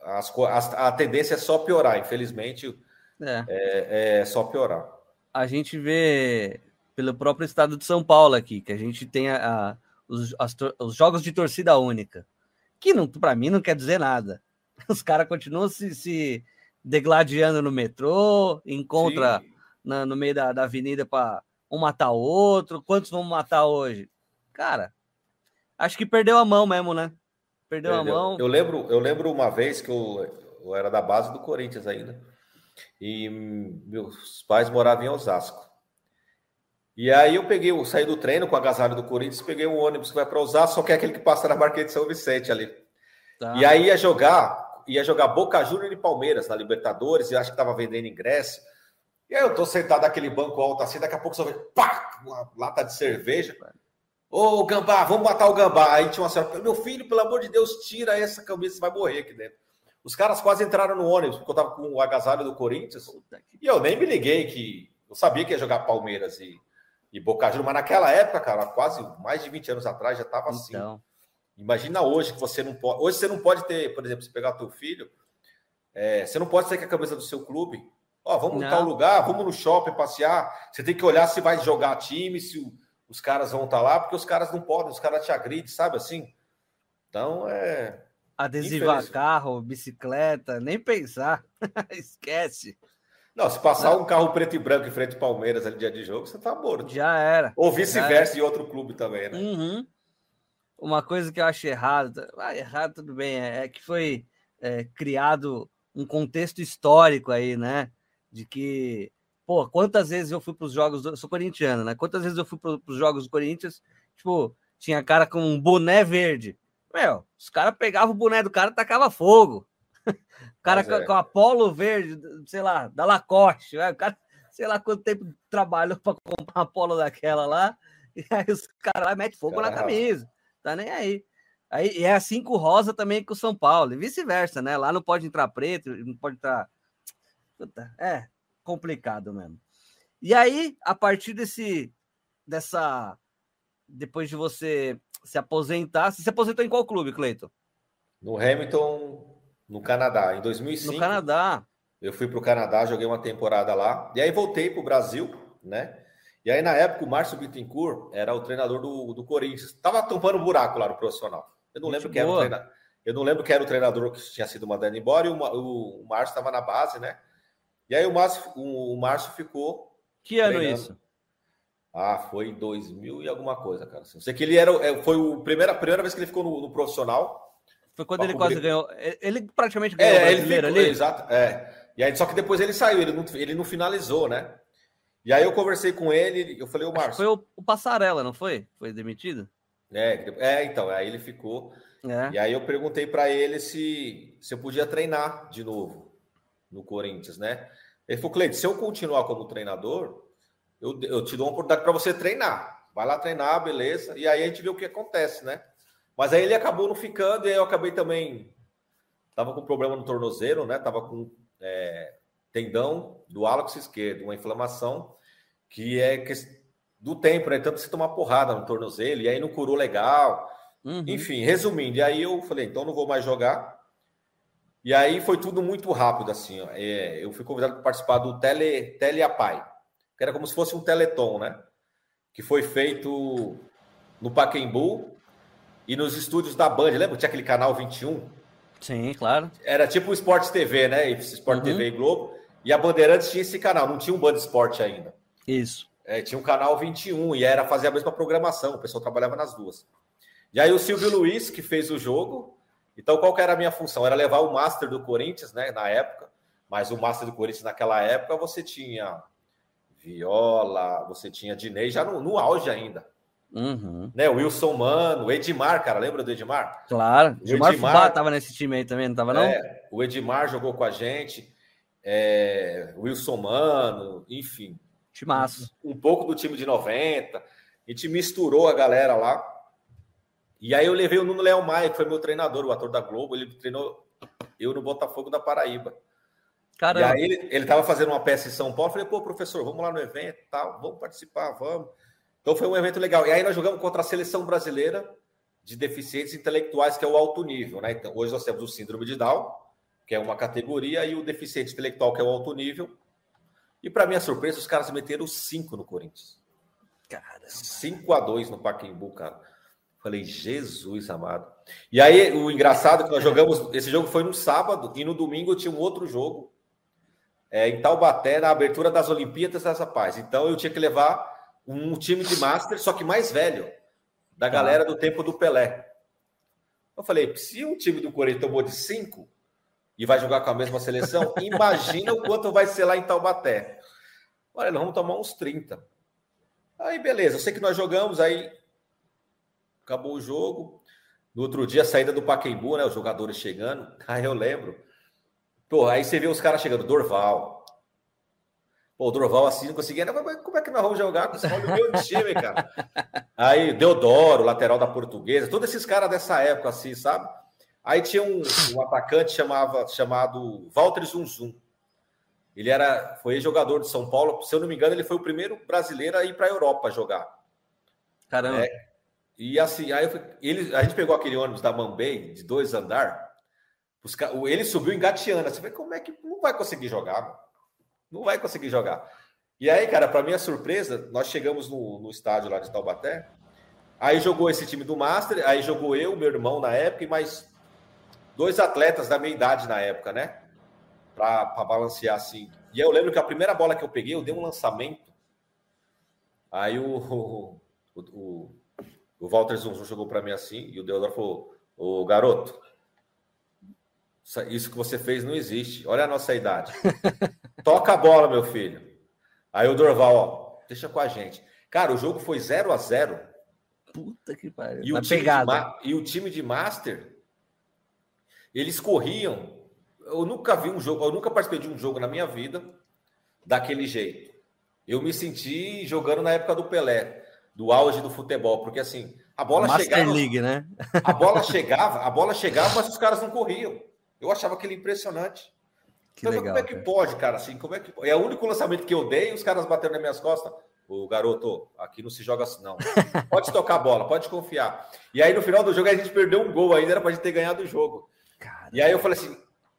as, a, a tendência é só piorar, infelizmente. É. é, é só piorar. A gente vê pelo próprio estado de São Paulo aqui, que a gente tem a, a os, as, os jogos de torcida única, que não para mim não quer dizer nada. [LAUGHS] Os caras continuam se, se degladiando no metrô, encontra na, no meio da, da avenida para um matar o outro. Quantos vão matar hoje? Cara, acho que perdeu a mão mesmo, né? Perdeu, perdeu. a mão. Eu lembro, eu lembro uma vez que eu, eu era da base do Corinthians ainda. E meus pais moravam em Osasco. E aí eu peguei, eu saí do treino com a agasalho do Corinthians, peguei um ônibus que vai para usar, só que é aquele que passa na Marquês de São Vicente ali. Tá. E aí ia jogar, ia jogar Boca Juniors e Palmeiras na Libertadores, e acho que estava vendendo ingresso. E aí eu tô sentado naquele banco alto assim, daqui a pouco só vê, pá, uma lata de cerveja. Ô, Gambá, vamos matar o Gambá. Aí tinha uma senhora, meu filho, pelo amor de Deus, tira essa camisa, você vai morrer aqui dentro. Os caras quase entraram no ônibus, porque eu tava com o agasalho do Corinthians. E eu nem me liguei que eu sabia que ia jogar Palmeiras e e Boca Juniors, mas naquela época, cara, quase mais de 20 anos atrás já estava assim. Então. Imagina hoje que você não pode. Hoje você não pode ter, por exemplo, se pegar teu filho, é, você não pode sair com a cabeça do seu clube. Ó, vamos em tal lugar, vamos no shopping passear. Você tem que olhar se vai jogar time, se o, os caras vão estar tá lá, porque os caras não podem, os caras te agridem, sabe assim? Então é. Adesivar carro, bicicleta, nem pensar. [LAUGHS] Esquece. Não, se passar um carro preto e branco em frente ao Palmeiras ali dia de jogo, você tá morto. Já era. Ou vice-versa em outro clube também, né? Uhum. Uma coisa que eu acho errado, ah, errado tudo bem, é, é que foi é, criado um contexto histórico aí, né? De que, pô, quantas vezes eu fui para os jogos, do, eu sou corintiano, né? Quantas vezes eu fui para os jogos do Corinthians, tipo, tinha cara com um boné verde. Meu, os caras pegavam o boné do cara e tacava fogo cara com, é. com a polo verde, sei lá, da Lacoste, né? o cara, sei lá quanto tempo trabalhou para comprar uma polo daquela lá, e aí os caras metem fogo Caramba. na camisa, tá nem aí. Aí e é assim com o Rosa também com o São Paulo, e vice-versa, né? Lá não pode entrar preto, não pode entrar. Puta, é complicado mesmo. E aí, a partir desse dessa depois de você se aposentar, você se aposentou em qual clube, Cleiton? No Hamilton no Canadá. Em 2005. No Canadá. Eu fui para o Canadá, joguei uma temporada lá. E aí voltei para o Brasil, né? E aí, na época, o Márcio Bittencourt era o treinador do, do Corinthians. Tava tampando um buraco lá no profissional. Eu não lembro quem era o treinador. Eu não lembro quem era o treinador que tinha sido mandado embora e o, o, o Márcio estava na base, né? E aí o Márcio, o, o Márcio ficou. Que ano isso? Ah, foi em 2000 e alguma coisa, cara. Eu sei que ele era. É, foi a primeira, a primeira vez que ele ficou no, no profissional. Foi quando ele quase ganhou. Ele praticamente ganhou é, o brasileiro ficou, ali. Exato. É. E aí, só que depois ele saiu, ele não, ele não finalizou, né? E aí eu conversei com ele, eu falei, o Márcio. Foi o, o, Passarela, não foi? Foi demitido? É, é então, aí ele ficou. É. E aí eu perguntei para ele se, se eu podia treinar de novo no Corinthians, né? Ele falou, Cleide, se eu continuar como treinador, eu, eu te dou uma oportunidade para você treinar. Vai lá treinar, beleza. E aí a gente vê o que acontece, né? Mas aí ele acabou não ficando, e aí eu acabei também. Tava com problema no tornozelo, né? Tava com é, tendão do hálux esquerdo, uma inflamação que é do tempo, né? Tanto você tomar porrada no tornozelo, e aí não curou legal. Uhum. Enfim, resumindo, e aí eu falei, então não vou mais jogar. E aí foi tudo muito rápido, assim. Ó. É, eu fui convidado para participar do Tele, Teleapai, que era como se fosse um teleton, né? Que foi feito no Paquembu, e nos estúdios da Band, lembra? Tinha aquele canal 21? Sim, claro. Era tipo o Sport TV, né? Sport uhum. TV e Globo. E a Bandeirantes tinha esse canal, não tinha um Band Esporte ainda. Isso. É, tinha um canal 21 e era fazer a mesma programação, o pessoal trabalhava nas duas. E aí o Silvio Luiz, que fez o jogo. Então, qual que era a minha função? Era levar o Master do Corinthians, né? Na época. Mas o Master do Corinthians naquela época você tinha Viola, você tinha Dinei já no, no auge ainda. Uhum. Né, Wilson Mano, Edmar, cara, lembra do Edmar? Claro, o Edmar, Edmar tava nesse time aí também, não tava não? É, o Edmar jogou com a gente, é, Wilson Mano, enfim. Timaço. Um, um pouco do time de 90, a gente misturou a galera lá. E aí eu levei o Nuno Leão Maia, que foi meu treinador, o ator da Globo, ele treinou eu no Botafogo da Paraíba. Caramba. E aí ele, ele tava fazendo uma peça em São Paulo, eu falei, pô, professor, vamos lá no evento, tal, vamos participar, vamos. Então foi um evento legal. E aí nós jogamos contra a seleção brasileira de deficientes intelectuais, que é o alto nível. Né? Então, hoje nós temos o síndrome de Down, que é uma categoria, e o deficiente intelectual, que é o alto nível. E para minha surpresa, os caras meteram cinco no Corinthians. Cara, 5 a 2 no Pacaembu, cara. Falei, Jesus amado. E aí, o engraçado é que nós jogamos. Esse jogo foi no sábado, e no domingo tinha um outro jogo é, em Taubaté, na abertura das Olimpíadas dessa paz. Então eu tinha que levar um time de Master, só que mais velho, da tá. galera do tempo do Pelé. Eu falei, se um time do Corinthians tomou de cinco e vai jogar com a mesma seleção, [LAUGHS] imagina o quanto vai ser lá em Taubaté. Olha, nós vamos tomar uns 30. Aí, beleza, eu sei que nós jogamos, aí acabou o jogo. No outro dia, a saída do Paquembu, né? Os jogadores chegando. [LAUGHS] Aí eu lembro. Pô, aí você vê os caras chegando, Dorval. Pô, o Dorval assim não conseguia. Como é que nós vamos jogar com o meu time, cara? Aí, Deodoro, lateral da portuguesa, todos esses caras dessa época, assim, sabe? Aí tinha um, um atacante chamava, chamado Walter Zunzum. Ele era, foi jogador de São Paulo. Se eu não me engano, ele foi o primeiro brasileiro a ir para a Europa jogar. Caramba. É, e assim, aí fui, ele, a gente pegou aquele ônibus da Mambei, de dois andar. Os, ele subiu engateando. Assim, como é que não vai conseguir jogar? Não vai conseguir jogar. E aí, cara, para minha surpresa, nós chegamos no, no estádio lá de Taubaté. Aí jogou esse time do Master, aí jogou eu, meu irmão na época, e mais dois atletas da minha idade na época, né? Para balancear assim. E eu lembro que a primeira bola que eu peguei, eu dei um lançamento. Aí o, o, o, o Walter Zunzun jogou para mim assim, e o Deodoro falou: Ô garoto, isso que você fez não existe. Olha a nossa idade. [LAUGHS] Toca a bola, meu filho. Aí o Dorval, ó, deixa com a gente. Cara, o jogo foi 0 a 0 Puta que pariu. E, o time de, e o time de Master, eles corriam. Eu nunca vi um jogo, eu nunca participei de um jogo na minha vida daquele jeito. Eu me senti jogando na época do Pelé do auge do futebol, porque assim, a bola Master chegava. League, né? a bola chegava, a bola chegava, mas os caras não corriam. Eu achava aquele impressionante. Que então, legal, como é que cara. pode, cara? Assim, como é que é o único lançamento que eu dei, os caras bateram nas minhas costas. O garoto, aqui não se joga assim, não. [LAUGHS] Pode tocar a bola, pode confiar. E aí, no final do jogo, a gente perdeu um gol ainda, era pra gente ter ganhado o jogo. Caramba. E aí eu falei assim: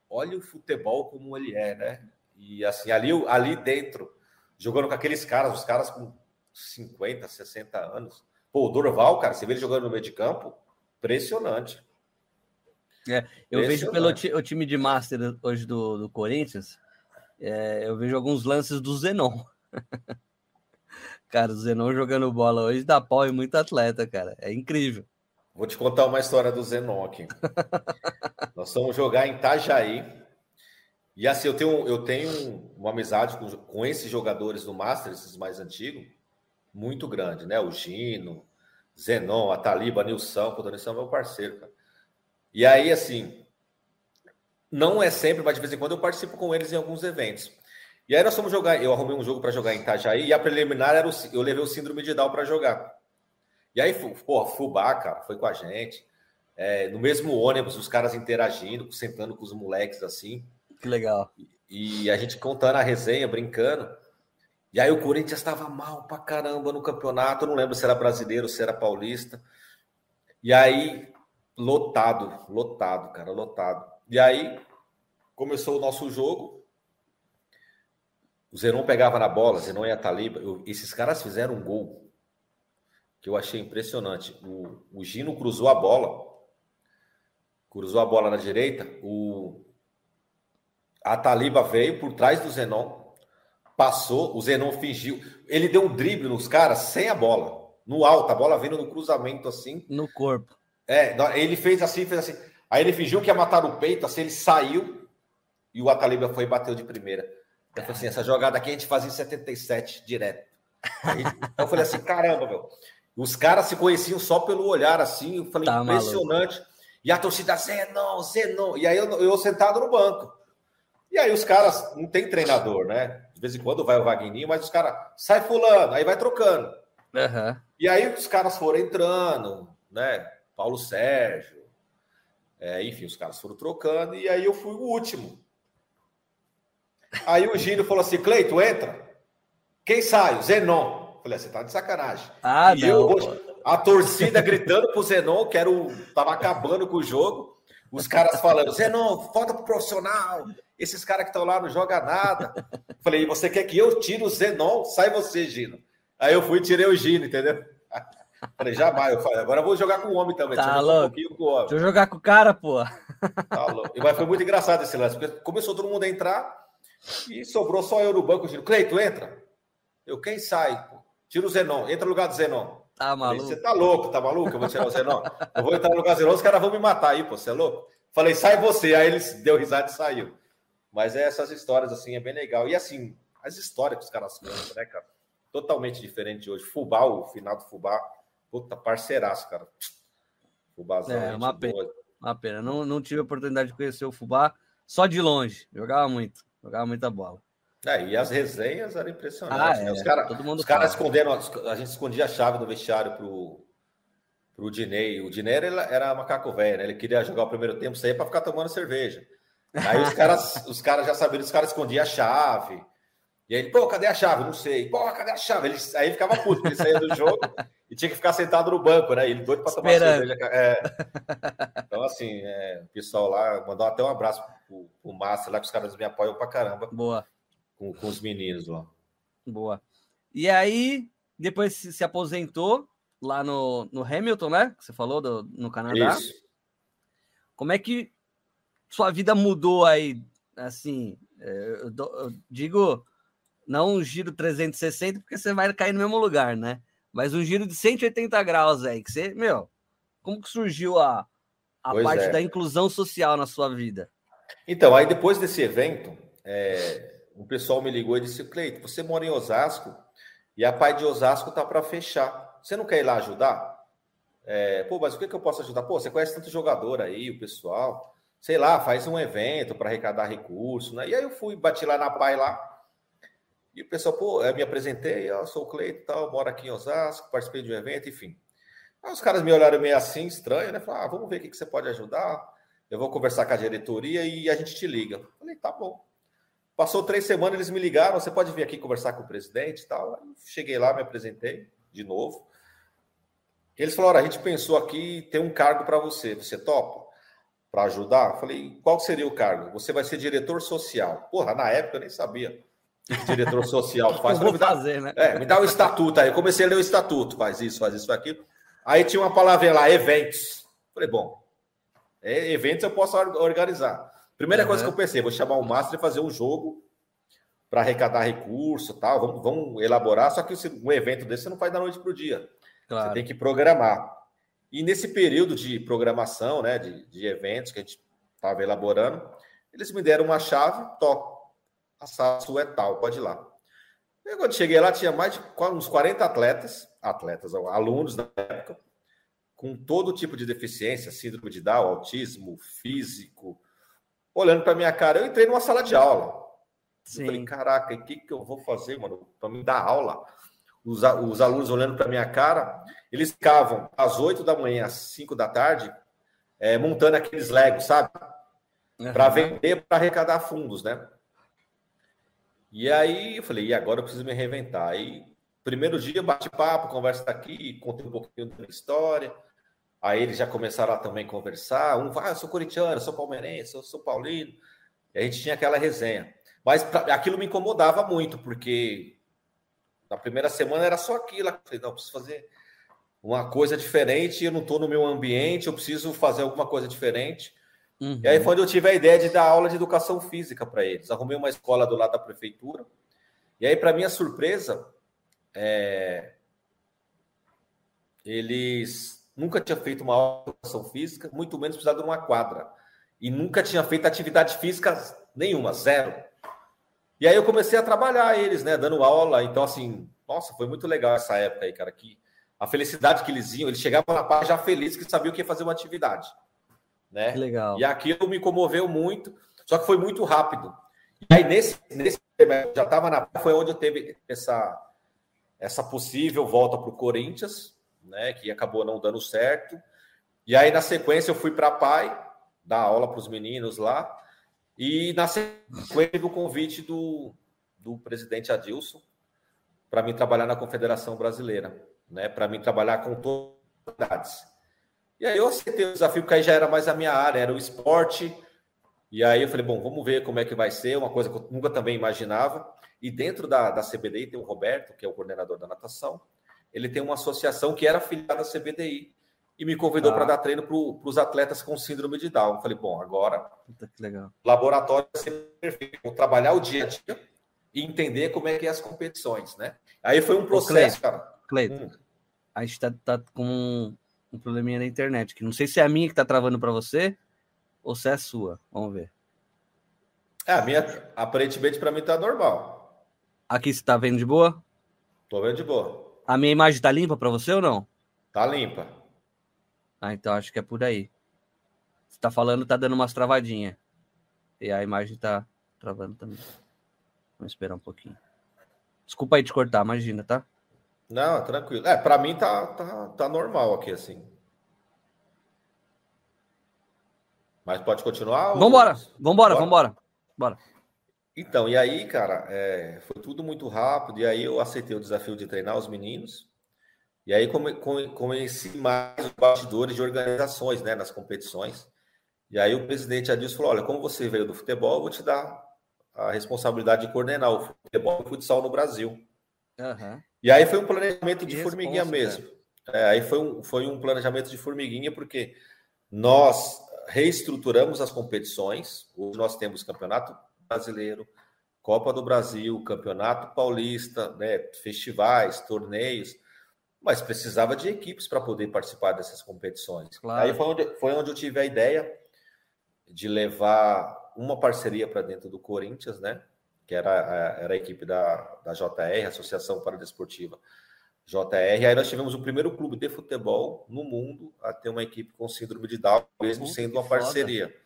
olha o futebol como ele é, né? E assim, ali, ali dentro, jogando com aqueles caras, os caras com 50, 60 anos. Pô, o Dorval, cara, você vê ele jogando no meio de campo, impressionante. É, eu vejo pelo o time de Master hoje do, do Corinthians, é, eu vejo alguns lances do Zenon. [LAUGHS] cara, o Zenon jogando bola hoje dá pau em muito atleta, cara. É incrível. Vou te contar uma história do Zenon aqui. [LAUGHS] Nós vamos jogar em Itajaí. E assim, eu tenho, eu tenho uma amizade com, com esses jogadores do Master, esses mais antigos muito grande, né? O Gino, Zenon, a Taliba, Nilson, o Nilson é meu parceiro, cara. E aí, assim, não é sempre, mas de vez em quando eu participo com eles em alguns eventos. E aí nós fomos jogar, eu arrumei um jogo para jogar em Itajaí e a preliminar era o, eu levei o síndrome de Down para jogar. E aí, pô, Fubá, cara, foi com a gente. É, no mesmo ônibus, os caras interagindo, sentando com os moleques assim. Que legal. E, e a gente contando a resenha, brincando. E aí o Corinthians estava mal pra caramba no campeonato, eu não lembro se era brasileiro, se era paulista. E aí, lotado, lotado, cara, lotado. E aí, começou o nosso jogo. O Zenon pegava na bola, Zenon e a Taliba. Eu, esses caras fizeram um gol que eu achei impressionante. O, o Gino cruzou a bola, cruzou a bola na direita. O, a Taliba veio por trás do Zenon passou, o Zenon fingiu. Ele deu um drible nos caras sem a bola, no alto, a bola vindo no cruzamento assim. No corpo. É, ele fez assim, fez assim. Aí ele fingiu que ia matar o peito, assim, ele saiu e o Ataliba foi e bateu de primeira. Eu falei assim: essa jogada aqui a gente fazia em 77 direto. Aí, eu falei assim: caramba, meu. Os caras se conheciam só pelo olhar, assim. Eu falei, tá impressionante. Maluco. E a torcida, Zenon, Zenon. E aí eu, eu sentado no banco. E aí os caras, não tem treinador, né? De vez em quando vai o Vagninho, mas os caras, sai fulano, aí vai trocando. Uhum. E aí os caras foram entrando, né? Paulo Sérgio, é, enfim, os caras foram trocando, e aí eu fui o último. Aí o Gino falou assim: Cleito, entra. Quem sai? O Zenon. Falei, você tá de sacanagem. Ah, e não. Eu, a torcida gritando pro Zenon, que era o, tava acabando com o jogo. Os caras falando, Zenon, volta pro profissional. Esses caras que estão lá não jogam nada. Falei, você quer que eu tire o Zenon? Sai você, Gino. Aí eu fui e tirei o Gino, entendeu? Falei, jamais. Eu falei, agora eu vou jogar com o homem também. Tá louco. Um com o homem. Deixa eu jogar com o cara, pô. Tá louco. Mas foi muito engraçado esse lance, porque começou todo mundo a entrar e sobrou só eu no banco. Gino, Cleito, entra. Eu, quem sai? Tira o Zenon. Entra no lugar do Zenon. Tá maluco. Falei, você tá louco, tá maluco? Eu vou tirar o Zenon. Eu vou entrar no lugar do Zenon, os caras vão me matar aí, pô. Você é louco? Falei, sai você. Aí ele deu risada e saiu. Mas é essas histórias, assim, é bem legal. E assim, as histórias que os caras contam, né, cara? totalmente diferente hoje. Fubá, o final do Fubá, puta, parceiraço, cara. Fubazão. É, uma pena. Boa. Uma pena. Não, não tive a oportunidade de conhecer o Fubá só de longe. Jogava muito. Jogava muita bola. É, e as resenhas eram impressionantes. Ah, né? Os, cara, os caras esconderam, a gente escondia a chave do vestiário pro, pro Dinei. O Dinei era, era macaco velho, né? Ele queria jogar o primeiro tempo, sair para ficar tomando cerveja. Aí os caras, [LAUGHS] os caras já sabiam, os caras escondiam a chave. E aí, pô, cadê a chave? Não sei. Pô, cadê a chave? Ele, aí ficava puto, ele saía do jogo [LAUGHS] e tinha que ficar sentado no banco, né? Ele doido para tomar cerveja. É. [LAUGHS] Então, assim, é, o pessoal lá mandou até um abraço pro, pro Márcio lá, que os caras me apoiam pra caramba. Boa. Com, com os meninos lá. Boa. E aí, depois se aposentou lá no, no Hamilton, né? Que você falou do, no Canadá. Isso. Como é que sua vida mudou aí? Assim, é, eu, eu digo, não um giro 360, porque você vai cair no mesmo lugar, né? Mas um giro de 180 graus aí, que você, meu, como que surgiu a, a parte é. da inclusão social na sua vida? Então, aí depois desse evento, é, o pessoal me ligou e disse: Cleito, você mora em Osasco e a Pai de Osasco tá para fechar. Você não quer ir lá ajudar? É, Pô, mas o que, que eu posso ajudar? Pô, você conhece tanto jogador aí, o pessoal. Sei lá, faz um evento para arrecadar recursos, né? E aí eu fui, bati lá na Pai lá. E o pessoal, pô, eu me apresentei, eu sou o Cleito tal, moro aqui em Osasco, participei de um evento, enfim. Aí os caras me olharam meio assim, estranho, né? Falaram, ah, vamos ver o que, que você pode ajudar. Eu vou conversar com a diretoria e a gente te liga. Falei, tá bom. Passou três semanas, eles me ligaram, você pode vir aqui conversar com o presidente e tal. Aí cheguei lá, me apresentei de novo. Eles falaram, a gente pensou aqui, tem um cargo para você, você topa? Para ajudar? Falei, qual seria o cargo? Você vai ser diretor social. Porra, na época eu nem sabia. Diretor social [LAUGHS] faz. Vou me dar, fazer, né? É, me dá o estatuto aí. Eu comecei a ler o estatuto, faz isso, faz isso, faz aquilo. Aí tinha uma palavra lá, eventos. Falei, bom, é, eventos eu posso organizar. Primeira uhum. coisa que eu pensei, vou chamar o Master e fazer um jogo para arrecadar recurso tal. Vamos, vamos elaborar. Só que um evento desse você não faz da noite para o dia. Claro. Você tem que programar. E nesse período de programação, né, de, de eventos que a gente estava elaborando, eles me deram uma chave, top. A sua é tal, pode ir lá. Quando cheguei lá, tinha mais de uns 40 atletas, atletas, alunos na época, com todo tipo de deficiência, síndrome de Down, autismo, físico, olhando para minha cara. Eu entrei numa sala de aula. Sim. Eu falei, caraca, o que, que eu vou fazer, mano, para me dar aula? Os, os alunos olhando para minha cara, eles ficavam às 8 da manhã, às 5 da tarde, é, montando aqueles legos, sabe? Uhum. Para vender, para arrecadar fundos, né? E aí eu falei, e agora eu preciso me reinventar. Aí, primeiro dia, bate-papo, conversa daqui, contei um pouquinho da história. Aí eles já começaram a também conversar. Um vai, ah, eu sou corintiano, eu sou palmeirense, eu sou paulino. E a gente tinha aquela resenha. Mas pra, aquilo me incomodava muito, porque na primeira semana era só aquilo. Eu falei, não, preciso fazer uma coisa diferente, eu não estou no meu ambiente, eu preciso fazer alguma coisa diferente. Uhum. E aí foi onde eu tive a ideia de dar aula de educação física para eles. Arrumei uma escola do lado da prefeitura. E aí, para minha surpresa, é... eles nunca tinha feito uma aula de educação física, muito menos precisado de uma quadra. E nunca tinha feito atividade física nenhuma, zero. E aí eu comecei a trabalhar eles, né, dando aula. Então, assim, nossa, foi muito legal essa época aí, cara, que a felicidade que eles iam, eles chegavam na paz já felizes que sabiam que ia fazer uma atividade. Né? Que legal. E aquilo me comoveu muito, só que foi muito rápido. E aí, nesse, nesse já estava na foi onde eu teve essa, essa possível volta para o Corinthians, né, que acabou não dando certo. E aí, na sequência, eu fui para a PAI, dar aula para os meninos lá. E na sequência, o convite do, do presidente Adilson para mim trabalhar na Confederação Brasileira, né, para mim trabalhar com todas as. E aí eu aceitei o desafio, porque aí já era mais a minha área, era o esporte. E aí eu falei, bom, vamos ver como é que vai ser, uma coisa que eu nunca também imaginava. E dentro da, da CBDI tem o Roberto, que é o coordenador da natação, ele tem uma associação que era afiliada à CBDI e me convidou ah. para dar treino para os atletas com síndrome de Down. Eu falei, bom, agora laboratório vai ser perfeito. Vou trabalhar o dia a dia e entender como é que é as competições, né? Aí foi um processo, Ô, Cleiton, cara. Cleiton, hum. a gente tá, tá com um, probleminha na internet, que não sei se é a minha que tá travando para você ou se é a sua. Vamos ver. É, a minha, aparentemente, para mim tá normal. Aqui você tá vendo de boa? Tô vendo de boa. A minha imagem tá limpa para você ou não? Tá limpa. Ah, então acho que é por aí. Você tá falando, tá dando umas travadinhas. E a imagem tá travando também. Vamos esperar um pouquinho. Desculpa aí te cortar, imagina, tá? Não, tranquilo. É, para mim tá, tá, tá normal aqui, assim. Mas pode continuar? Ou... Vambora, vambora, Bora? vambora. Bora. Então, e aí, cara, é, foi tudo muito rápido, e aí eu aceitei o desafio de treinar os meninos, e aí come, come, conheci mais os bastidores de organizações, né, nas competições, e aí o presidente Adilson falou, olha, como você veio do futebol, eu vou te dar a responsabilidade de coordenar o futebol e o futsal no Brasil. Uhum. E aí foi um planejamento de formiguinha mesmo. É, aí foi um, foi um planejamento de formiguinha, porque nós reestruturamos as competições, hoje nós temos campeonato Brasileiro, Copa do Brasil, Campeonato Paulista, né, festivais, torneios, mas precisava de equipes para poder participar dessas competições. Claro. Aí foi onde, foi onde eu tive a ideia de levar uma parceria para dentro do Corinthians, né? Que era, era a equipe da, da JR, Associação Paradesportiva JR. Aí nós tivemos o primeiro clube de futebol no mundo a ter uma equipe com síndrome de Down, mesmo sendo uma parceria. Foda.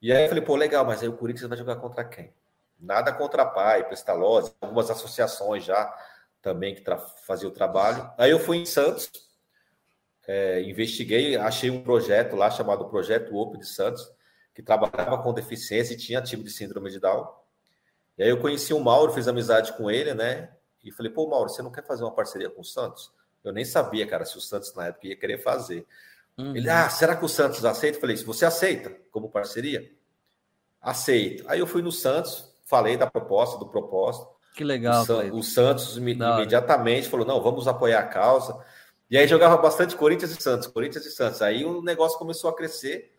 E aí eu falei, pô, legal, mas aí o Corinthians vai jogar contra quem? Nada contra a PAI, Pestalozzi, algumas associações já também que faziam o trabalho. Aí eu fui em Santos, é, investiguei, achei um projeto lá chamado Projeto Open de Santos, que trabalhava com deficiência e tinha time de síndrome de Down. E aí eu conheci o Mauro, fiz amizade com ele, né? E falei, pô, Mauro, você não quer fazer uma parceria com o Santos? Eu nem sabia, cara, se o Santos na época ia querer fazer. Uhum. Ele, ah, será que o Santos aceita? Eu falei, se você aceita como parceria? Aceito. Aí eu fui no Santos, falei da proposta, do propósito. Que legal. O, San, o Santos me, imediatamente falou: não, vamos apoiar a causa. E aí jogava bastante Corinthians e Santos, Corinthians e Santos. Aí o negócio começou a crescer.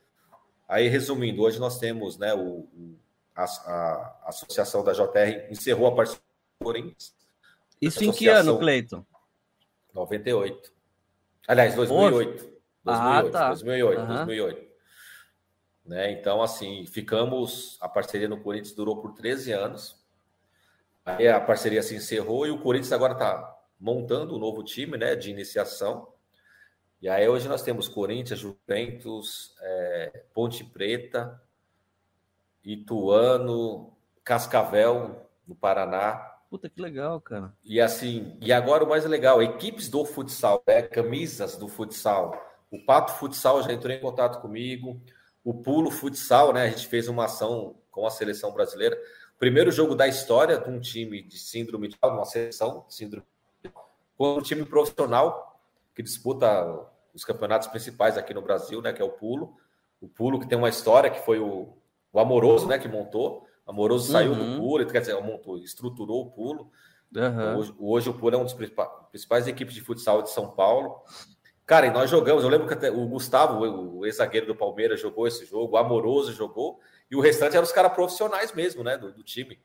Aí, resumindo, hoje nós temos né, o, a, a, associação da JR encerrou a parceria do Corinthians. Isso em que ano, Cleiton? 98. Aliás, 2008. 2008, ah, tá. 2008, uhum. 2008. Né? Então, assim, ficamos. A parceria no Corinthians durou por 13 anos. Aí a parceria se encerrou e o Corinthians agora está montando um novo time né, de iniciação. E aí hoje nós temos Corinthians, Juventus, é, Ponte Preta, Ituano, Cascavel, no Paraná. Puta que legal, cara. E assim, e agora o mais legal, equipes do futsal, né, camisas do futsal o Pato Futsal já entrou em contato comigo. O Pulo Futsal, né? A gente fez uma ação com a seleção brasileira. Primeiro jogo da história de um time de síndrome de uma seleção de síndrome com um time profissional que disputa os campeonatos principais aqui no Brasil, né? Que é o Pulo. O Pulo que tem uma história que foi o, o Amoroso, né? Que montou. O Amoroso uhum. saiu do uhum. Pulo, quer dizer, montou, estruturou o Pulo. Uhum. Hoje, hoje, o Pulo é um dos principais equipes de futsal de São Paulo. Cara, e nós jogamos. Eu lembro que até o Gustavo, o ex-zagueiro do Palmeiras, jogou esse jogo, o Amoroso jogou, e o restante eram os caras profissionais mesmo, né, do, do, time.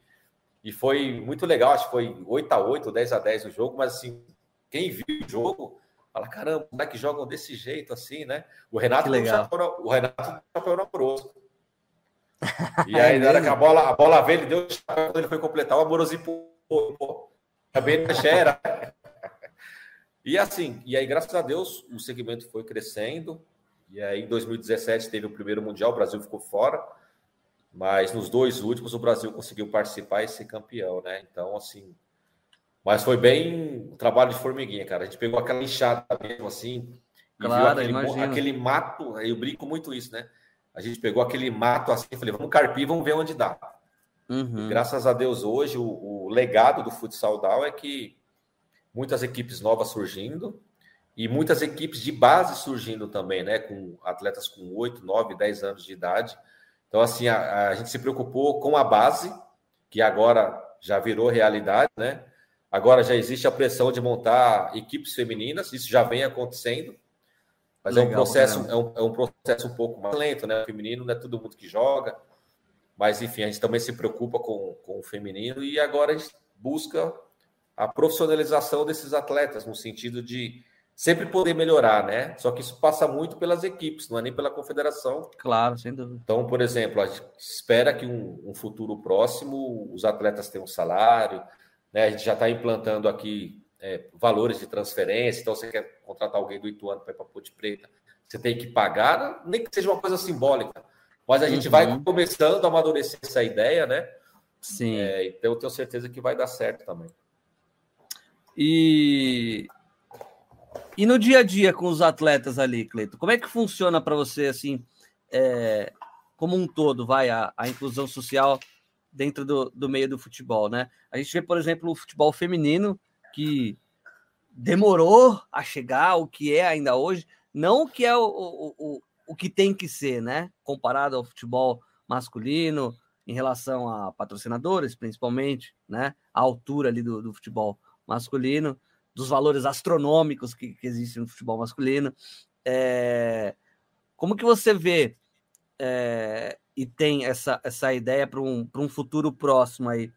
E foi muito legal, acho que foi 8 a 8 10 a 10 o jogo, mas assim, quem viu o jogo, fala: caramba, como é que jogam desse jeito assim, né? O Renato, que legal. Chapéu, o Renato chapéu no Amoroso. E aí, na hora que a bola, a bola veio, ele deu quando ele foi completar, o Amoroso pô, pô, também era. E assim, e aí, graças a Deus, o segmento foi crescendo. E aí, em 2017, teve o primeiro Mundial, o Brasil ficou fora. Mas nos dois últimos, o Brasil conseguiu participar e ser campeão, né? Então, assim. Mas foi bem trabalho de formiguinha, cara. A gente pegou aquela enxada mesmo, assim. Claro, viu aquele, aquele mato. Eu brinco muito isso, né? A gente pegou aquele mato assim, falei, vamos carpir, vamos ver onde dá. Uhum. graças a Deus, hoje, o, o legado do futsal Down é que muitas equipes novas surgindo e muitas equipes de base surgindo também, né? Com atletas com 8, 9, 10 anos de idade. Então, assim, a, a gente se preocupou com a base, que agora já virou realidade, né? Agora já existe a pressão de montar equipes femininas, isso já vem acontecendo, mas Legal, é um processo é um, é um, processo um pouco mais lento, né? O feminino não é todo mundo que joga, mas enfim, a gente também se preocupa com, com o feminino e agora a gente busca a profissionalização desses atletas, no sentido de sempre poder melhorar, né? Só que isso passa muito pelas equipes, não é nem pela confederação. Claro, sem dúvida. Então, por exemplo, a gente espera que um, um futuro próximo os atletas tenham um salário, né? A gente já está implantando aqui é, valores de transferência, então você quer contratar alguém do Ituano para ir para Ponte Preta, você tem que pagar, nem que seja uma coisa simbólica. Mas a gente uhum. vai começando a amadurecer essa ideia, né? Sim. É, então eu tenho certeza que vai dar certo também. E e no dia a dia com os atletas ali, Cleito, como é que funciona para você assim, é, como um todo, vai a, a inclusão social dentro do, do meio do futebol, né? A gente vê, por exemplo, o futebol feminino que demorou a chegar o que é ainda hoje, não o que é o, o, o, o que tem que ser, né? Comparado ao futebol masculino, em relação a patrocinadores, principalmente, né? A altura ali do, do futebol masculino dos valores astronômicos que, que existem no futebol masculino. É, como que você vê é, e tem essa, essa ideia para um, um futuro próximo aí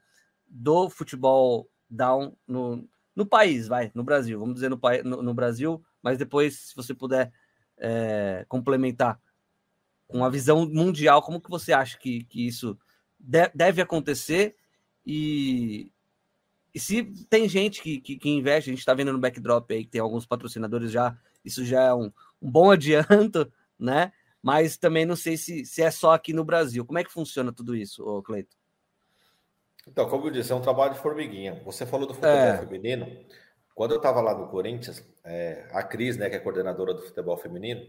do futebol down no, no país, vai, no Brasil, vamos dizer no, no, no Brasil, mas depois, se você puder é, complementar com a visão mundial, como que você acha que, que isso de, deve acontecer e, e se tem gente que, que, que investe, a gente está vendo no backdrop aí que tem alguns patrocinadores já, isso já é um, um bom [LAUGHS] adianto, né? Mas também não sei se, se é só aqui no Brasil. Como é que funciona tudo isso, Cleito? Então, como eu disse, é um trabalho de formiguinha. Você falou do futebol é. feminino. Quando eu estava lá no Corinthians, é, a Cris, né, que é coordenadora do futebol feminino,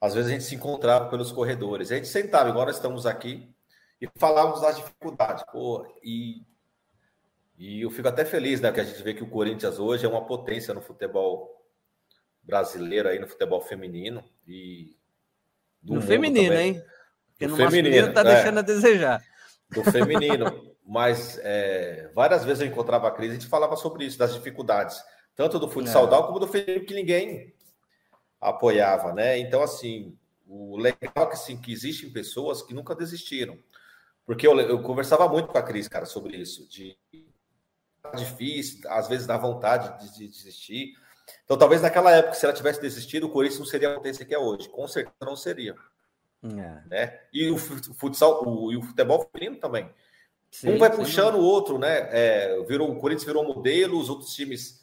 às vezes a gente se encontrava pelos corredores. A gente sentava, igual nós estamos aqui, e falávamos das dificuldades. Pô, e e eu fico até feliz, né, que a gente vê que o Corinthians hoje é uma potência no futebol brasileiro aí no futebol feminino e no feminino, também. hein? Porque no, no feminino tá é, deixando a desejar. Do feminino, [LAUGHS] mas é, várias vezes eu encontrava a crise e a gente falava sobre isso, das dificuldades, tanto do futsal é. como do feminino que ninguém apoiava, né? Então assim, o legal é que assim que existem pessoas que nunca desistiram. Porque eu, eu conversava muito com a Cris, cara, sobre isso, de difícil, às vezes dá vontade de desistir. Então, talvez naquela época, se ela tivesse desistido, o Corinthians não seria a potência que é hoje. Com certeza não seria. É. Né? E o futsal, o, e o futebol feminino também. Sim, um vai puxando o outro, né? É, virou, o Corinthians virou modelo, os outros times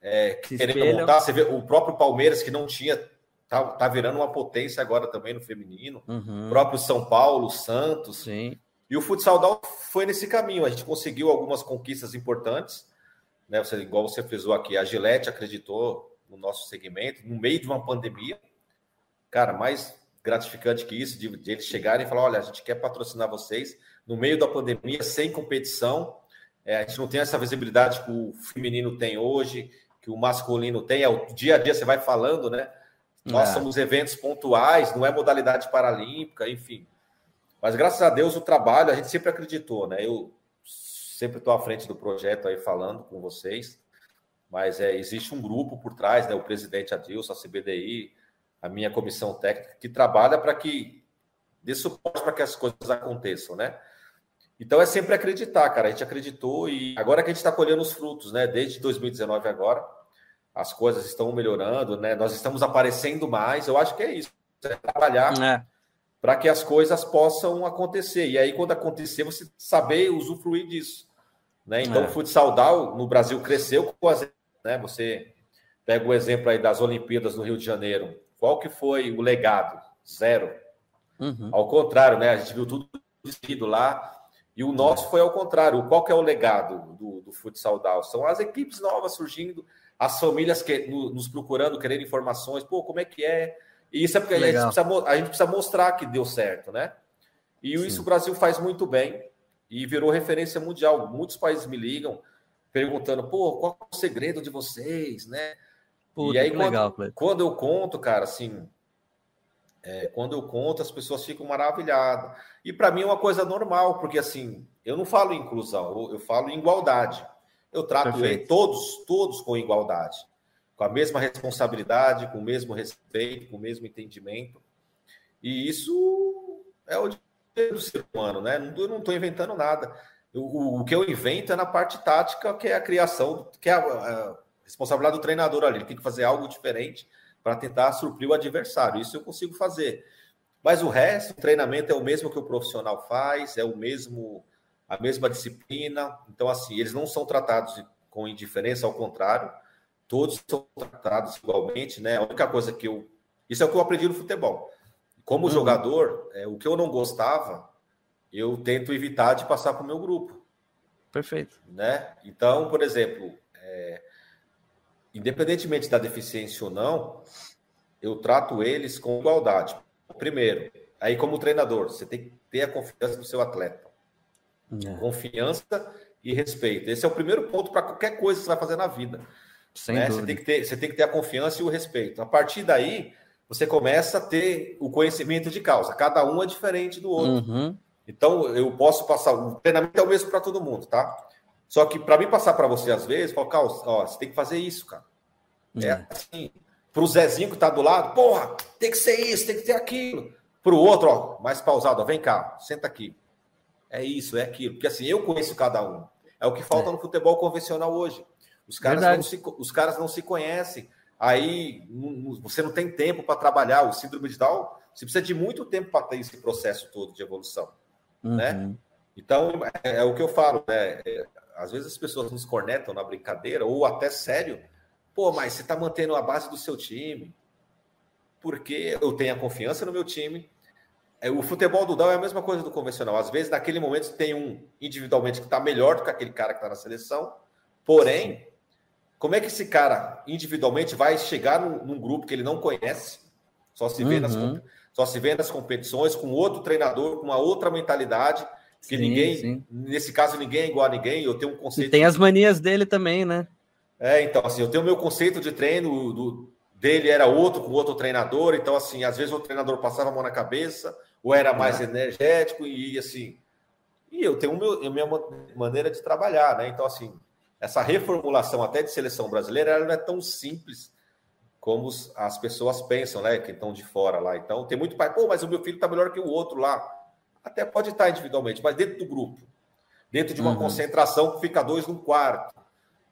é, querendo montar. Você vê o próprio Palmeiras, que não tinha, tá, tá virando uma potência agora também no feminino. Uhum. O próprio São Paulo, Santos. Sim. E o futsal down foi nesse caminho. A gente conseguiu algumas conquistas importantes, né? Você, igual você frisou aqui, a Gillette acreditou no nosso segmento, no meio de uma pandemia. Cara, mais gratificante que isso, de, de eles chegarem e falar: olha, a gente quer patrocinar vocês no meio da pandemia, sem competição. É, a gente não tem essa visibilidade que o feminino tem hoje, que o masculino tem. É o dia a dia você vai falando, né? Nós é. somos eventos pontuais, não é modalidade paralímpica, enfim. Mas graças a Deus o trabalho a gente sempre acreditou, né? Eu sempre estou à frente do projeto aí falando com vocês, mas é, existe um grupo por trás, né? O presidente Adilson, a CBDI, a minha comissão técnica, que trabalha para que dê suporte para que as coisas aconteçam, né? Então é sempre acreditar, cara. A gente acreditou e agora que a gente está colhendo os frutos, né? Desde 2019 agora, as coisas estão melhorando, né? Nós estamos aparecendo mais. Eu acho que é isso. É trabalhar é para que as coisas possam acontecer. E aí, quando acontecer, você saber usufruir disso. Né? Então, é. o futsal no Brasil cresceu com as. Né? Você pega o exemplo aí das Olimpíadas no Rio de Janeiro. Qual que foi o legado? Zero. Uhum. Ao contrário, né? A gente viu tudo lá. E o nosso foi ao contrário. Qual que é o legado do, do futsal São as equipes novas surgindo, as famílias que, nos procurando, querendo informações. Pô, como é que é? E isso é porque a gente, precisa, a gente, precisa, mostrar que deu certo, né? E Sim. isso o Brasil faz muito bem e virou referência mundial. Muitos países me ligam perguntando, pô, qual é o segredo de vocês, né? Puta, e aí, quando, legal, quando eu conto, cara, assim, é, quando eu conto, as pessoas ficam maravilhadas. E para mim é uma coisa normal, porque assim, eu não falo inclusão, eu, eu falo igualdade. Eu trato todos, todos com igualdade com a mesma responsabilidade, com o mesmo respeito, com o mesmo entendimento. E isso é o do ser humano, né? Eu não estou inventando nada. O, o, que eu invento é na parte tática, que é a criação, que é a, a responsabilidade do treinador ali. Ele tem que fazer algo diferente para tentar suprir o adversário. Isso eu consigo fazer. Mas o resto, o treinamento é o mesmo que o profissional faz, é o mesmo a mesma disciplina. Então, assim, eles não são tratados com indiferença, ao contrário, todos são tratados igualmente, né? A única coisa que eu. Isso é o que eu aprendi no futebol. Como uhum. jogador, é, o que eu não gostava, eu tento evitar de passar para o meu grupo. Perfeito. Né? Então, por exemplo, é, independentemente da deficiência ou não, eu trato eles com igualdade. Primeiro, aí como treinador, você tem que ter a confiança do seu atleta. É. Confiança e respeito. Esse é o primeiro ponto para qualquer coisa que você vai fazer na vida. Né? Você, tem que ter, você tem que ter a confiança e o respeito. A partir daí, você começa a ter o conhecimento de causa. Cada um é diferente do outro. Uhum. Então, eu posso passar. O treinamento é o mesmo para todo mundo, tá? Só que para mim passar para você às vezes, Carlos, ó, você tem que fazer isso, cara. É, é assim. Para o Zezinho que está do lado, porra, tem que ser isso, tem que ter aquilo. Para o outro, ó, mais pausado, ó, vem cá, senta aqui. É isso, é aquilo. Porque assim, eu conheço cada um. É o que falta é. no futebol convencional hoje. Os caras, não se, os caras não se conhecem. Aí você não tem tempo para trabalhar. O síndrome de Down, você precisa de muito tempo para ter esse processo todo de evolução. Né? Uhum. Né? Então, é, é, o que eu falo, né? Às vezes as pessoas nos cornetam na brincadeira, ou até sério. Pô, mas você está mantendo a base do seu time. Porque eu tenho a confiança no meu time. É, o futebol do Down é a mesma coisa do convencional. Às vezes, naquele momento, tem um individualmente que está melhor do que aquele cara que está na seleção. Porém, como é que esse cara individualmente vai chegar num, num grupo que ele não conhece? Só se vê uhum. nas só se vê nas competições com outro treinador, com uma outra mentalidade, que sim, ninguém, sim. nesse caso, ninguém é igual a ninguém. Eu tenho um conceito. E tem as manias dele também, né? É, então, assim, eu tenho o meu conceito de treino do, dele era outro com outro treinador, então, assim, às vezes o treinador passava a mão na cabeça, ou era mais é. energético, e assim. E eu tenho meu, a minha maneira de trabalhar, né? Então, assim, essa reformulação até de seleção brasileira ela não é tão simples como as pessoas pensam, né? Que estão de fora lá. Então, tem muito pai, pô, mas o meu filho está melhor que o outro lá. Até pode estar individualmente, mas dentro do grupo, dentro de uma uhum. concentração que fica dois no quarto.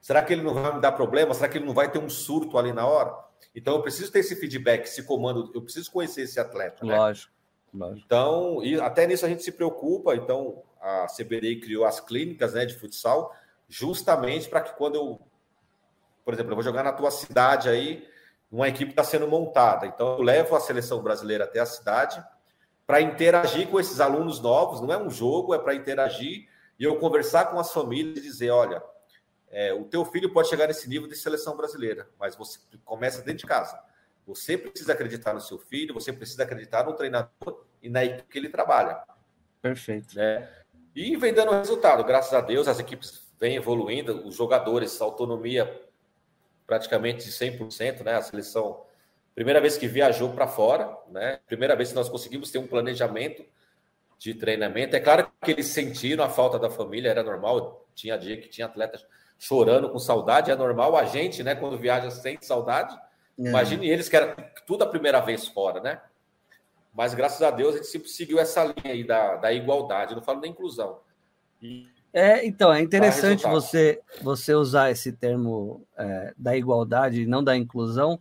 Será que ele não vai me dar problema? Será que ele não vai ter um surto ali na hora? Então, eu preciso ter esse feedback, esse comando, eu preciso conhecer esse atleta. Né? Lógico, lógico. Então, e até nisso a gente se preocupa. Então, a CBD criou as clínicas né, de futsal justamente para que quando eu, por exemplo, eu vou jogar na tua cidade aí, uma equipe está sendo montada. Então, eu levo a seleção brasileira até a cidade para interagir com esses alunos novos. Não é um jogo, é para interagir e eu conversar com as famílias e dizer: olha, é, o teu filho pode chegar nesse nível de seleção brasileira, mas você começa dentro de casa. Você precisa acreditar no seu filho, você precisa acreditar no treinador e na equipe que ele trabalha. Perfeito. Né? E vem dando resultado, graças a Deus, as equipes vêm evoluindo, os jogadores, autonomia praticamente de 100%, né? A seleção, primeira vez que viajou para fora, né? Primeira vez que nós conseguimos ter um planejamento de treinamento. É claro que eles sentiram a falta da família, era normal. Tinha dia que tinha atletas chorando com saudade, é normal. A gente, né, quando viaja, sente saudade. É. Imagine eles que era tudo a primeira vez fora, né? Mas graças a Deus a gente sempre seguiu essa linha aí da, da igualdade, eu não falo da inclusão. E é, então, é interessante você, você usar esse termo é, da igualdade e não da inclusão,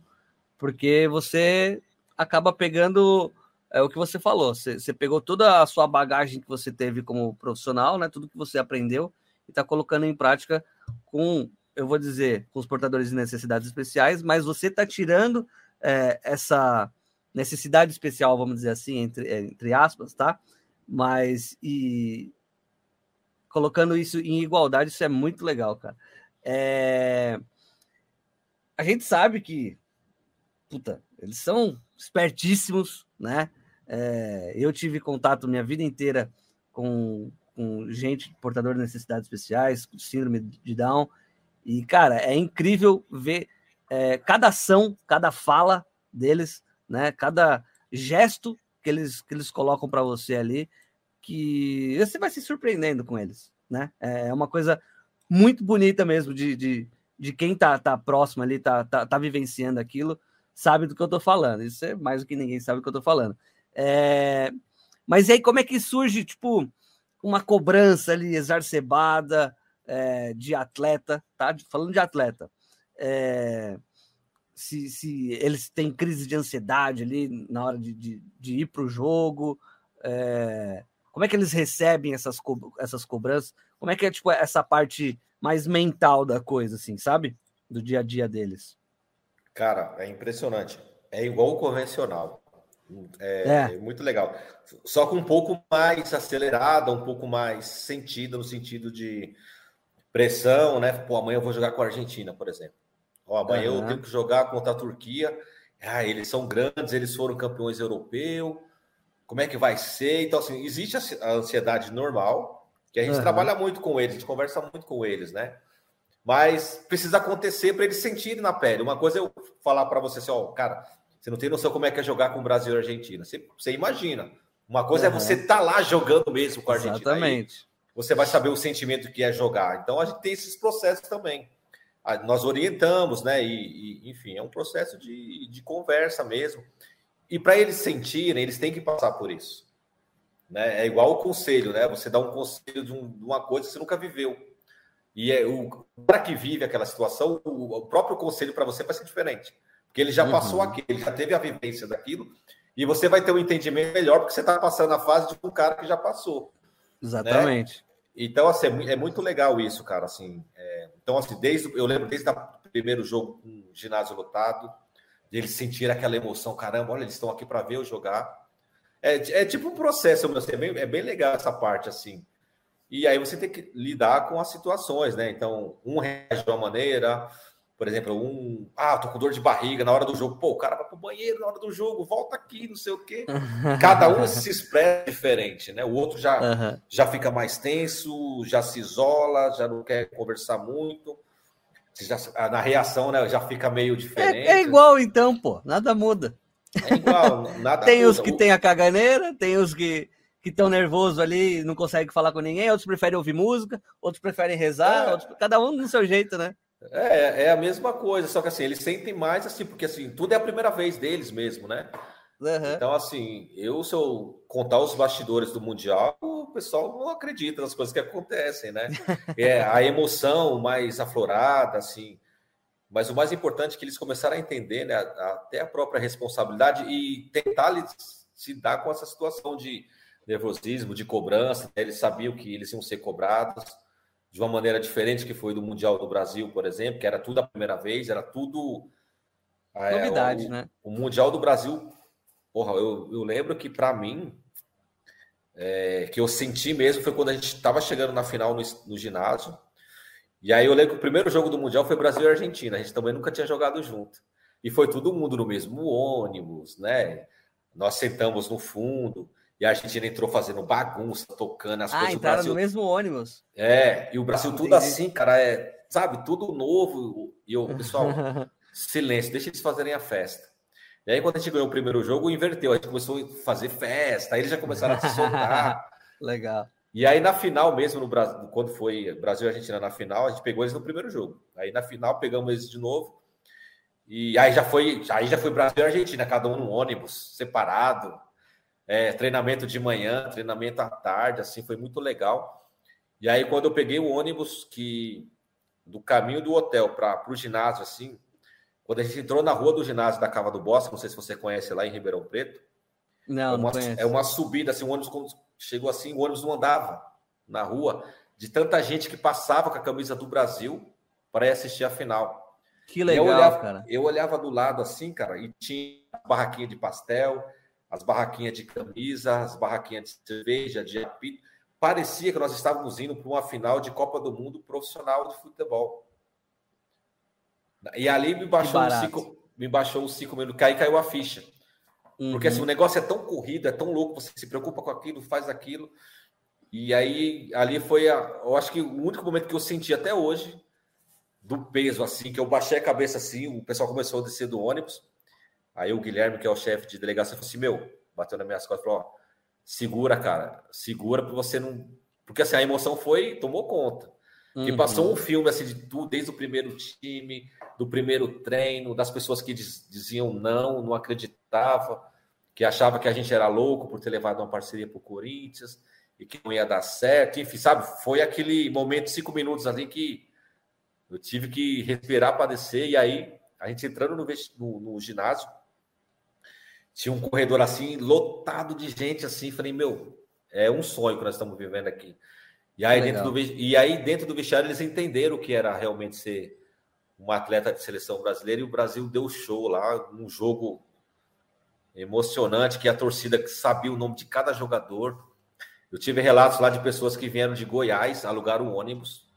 porque você acaba pegando é, o que você falou. Você, você, pegou toda a sua bagagem que você teve como profissional, né, tudo que você aprendeu, e está colocando em prática com, eu vou dizer, com os portadores de necessidades especiais, mas você está tirando é, essa necessidade especial, vamos dizer assim, entre, é, entre aspas, tá? Mas e colocando isso em igualdade, isso é muito legal, cara. É... A gente sabe que, puta, eles são espertíssimos, né? É... Eu tive contato minha vida inteira com, com gente portador de necessidades especiais, síndrome de Down, e, cara, é incrível ver é, cada ação, cada fala deles, né? Cada gesto que eles, que eles colocam para você ali que você vai se surpreendendo com eles, né? É, é uma coisa muito bonita mesmo de, de, de quem tá, tá próximo ali, tá, tá, tá vivenciando aquilo, sabe do que eu tô falando. Isso é mais do que ninguém sabe do que eu tô falando. É... Mas aí, como é que surge, tipo, uma cobrança ali exacerbada é, de atleta, tá? Falando de atleta. É... Se, se eles têm crise de ansiedade ali na hora de, de, de ir para o jogo, é, como é que eles recebem essas, co essas cobranças? Como é que é tipo essa parte mais mental da coisa, assim, sabe? do dia a dia deles? Cara, é impressionante. É igual o convencional. É, é. é, muito legal. Só com um pouco mais acelerada, um pouco mais sentida no sentido de pressão, né? Pô, amanhã eu vou jogar com a Argentina, por exemplo. Ó, amanhã uhum. eu tenho que jogar contra a Turquia. Ah, eles são grandes, eles foram campeões europeus. Como é que vai ser? Então, assim, existe a ansiedade normal, que a gente uhum. trabalha muito com eles, a gente conversa muito com eles, né? Mas precisa acontecer para eles sentirem na pele. Uma coisa é eu falar para você assim, ó, cara, você não tem noção como é que é jogar com o Brasil e a Argentina. Você, você imagina. Uma coisa uhum. é você estar tá lá jogando mesmo com a Argentina. Exatamente. Você vai saber o sentimento que é jogar. Então a gente tem esses processos também. Nós orientamos, né? E, e enfim, é um processo de, de conversa mesmo. E para eles sentirem, eles têm que passar por isso. Né? É igual o conselho, né? Você dá um conselho de, um, de uma coisa que você nunca viveu. E é o para que vive aquela situação, o, o próprio conselho para você vai ser diferente. Porque ele já uhum. passou aquilo, ele já teve a vivência daquilo, e você vai ter um entendimento melhor, porque você está passando a fase de um cara que já passou. Exatamente. Né? Então, assim, é, é muito legal isso, cara. Assim, é... então, assim, desde eu lembro desde o primeiro jogo com um ginásio lotado, de eles sentirem aquela emoção, caramba, olha, eles estão aqui para ver eu jogar. É, é tipo um processo, assim, é, bem, é bem legal essa parte, assim. E aí você tem que lidar com as situações, né? Então, um reage de uma maneira, por exemplo, um. Ah, tô com dor de barriga na hora do jogo. Pô, o cara vai pro banheiro na hora do jogo, volta aqui, não sei o quê. [LAUGHS] Cada um se expressa diferente, né? O outro já, uhum. já fica mais tenso, já se isola, já não quer conversar muito. Já, na reação, né? Já fica meio diferente. É, é igual, então, pô, nada muda. É igual, nada Tem muda. os que tem a caganeira, tem os que que estão nervosos ali, não conseguem falar com ninguém, outros preferem ouvir música, outros preferem rezar, é. outros... cada um do seu jeito, né? É, é a mesma coisa, só que assim, eles sentem mais assim, porque assim, tudo é a primeira vez deles mesmo, né? Uhum. Então, assim, eu, se eu contar os bastidores do Mundial, o pessoal não acredita nas coisas que acontecem, né? [LAUGHS] É a emoção mais aflorada, assim. Mas o mais importante é que eles começaram a entender, né, até a própria responsabilidade e tentar se dar com essa situação de nervosismo, de cobrança. Né? Eles sabiam que eles iam ser cobrados de uma maneira diferente que foi do Mundial do Brasil, por exemplo, que era tudo a primeira vez, era tudo. É, Novidade, o, né? O Mundial do Brasil, porra, eu, eu lembro que para mim, é, que eu senti mesmo foi quando a gente estava chegando na final no, no, ginásio. E aí eu lembro que o primeiro jogo do Mundial foi Brasil e Argentina, a gente também nunca tinha jogado junto. E foi todo mundo no mesmo ônibus, né? Nós sentamos no fundo. E a Argentina entrou fazendo bagunça, tocando as ah, coisas. Ah, entraram Brasil... no mesmo ônibus. É, e o Brasil ah, tudo assim, cara, é, sabe, tudo novo. E o pessoal, [LAUGHS] silêncio, deixa eles fazerem a festa. E aí, quando a gente ganhou o primeiro jogo, inverteu. A gente começou a fazer festa, aí eles já começaram a se soltar. [LAUGHS] Legal. E aí, na final mesmo, no Brasil, quando foi Brasil e Argentina na final, a gente pegou eles no primeiro jogo. Aí, na final, pegamos eles de novo. E aí já foi, aí já foi Brasil e Argentina, cada um num ônibus separado é, treinamento de manhã, treinamento à tarde, assim, foi muito legal. E aí, quando eu peguei o ônibus que do caminho do hotel para o ginásio, assim, quando a gente entrou na rua do ginásio da Cava do Bosque, não sei se você conhece lá em Ribeirão Preto. Não, é uma, não É uma subida, assim, o ônibus chegou assim, o ônibus não andava na rua, de tanta gente que passava com a camisa do Brasil para ir assistir a final. Que legal, eu olhava, cara. Eu olhava do lado assim, cara, e tinha barraquinha de pastel, as barraquinhas de camisa, as barraquinhas de cerveja, de apito. Parecia que nós estávamos indo para uma final de Copa do Mundo profissional de futebol. E ali me baixou um cinco, me baixou um cinco minutos, cai caiu a ficha. Uhum. Porque assim, uhum. o negócio é tão corrido, é tão louco, você se preocupa com aquilo, faz aquilo. E aí, ali foi, a, eu acho que o único momento que eu senti até hoje, do peso, assim, que eu baixei a cabeça assim, o pessoal começou a descer do ônibus. Aí o Guilherme, que é o chefe de delegacia, falou assim: Meu, bateu nas minhas costas e falou: ó, segura, cara, segura para você não. Porque assim, a emoção foi, tomou conta. Uhum. Que passou um filme assim de tudo, desde o primeiro time, do primeiro treino, das pessoas que diz, diziam não, não acreditava, que achava que a gente era louco por ter levado uma parceria para o Corinthians e que não ia dar certo. Enfim, sabe, foi aquele momento, cinco minutos ali que eu tive que respirar para descer, e aí a gente entrando no, no, no ginásio, tinha um corredor assim, lotado de gente assim. Falei, meu, é um sonho que nós estamos vivendo aqui. E aí, dentro do, e aí, dentro do vestiário, eles entenderam o que era realmente ser uma atleta de seleção brasileira e o Brasil deu show lá, um jogo emocionante que a torcida sabia o nome de cada jogador. Eu tive relatos lá de pessoas que vieram de Goiás, alugaram um ônibus.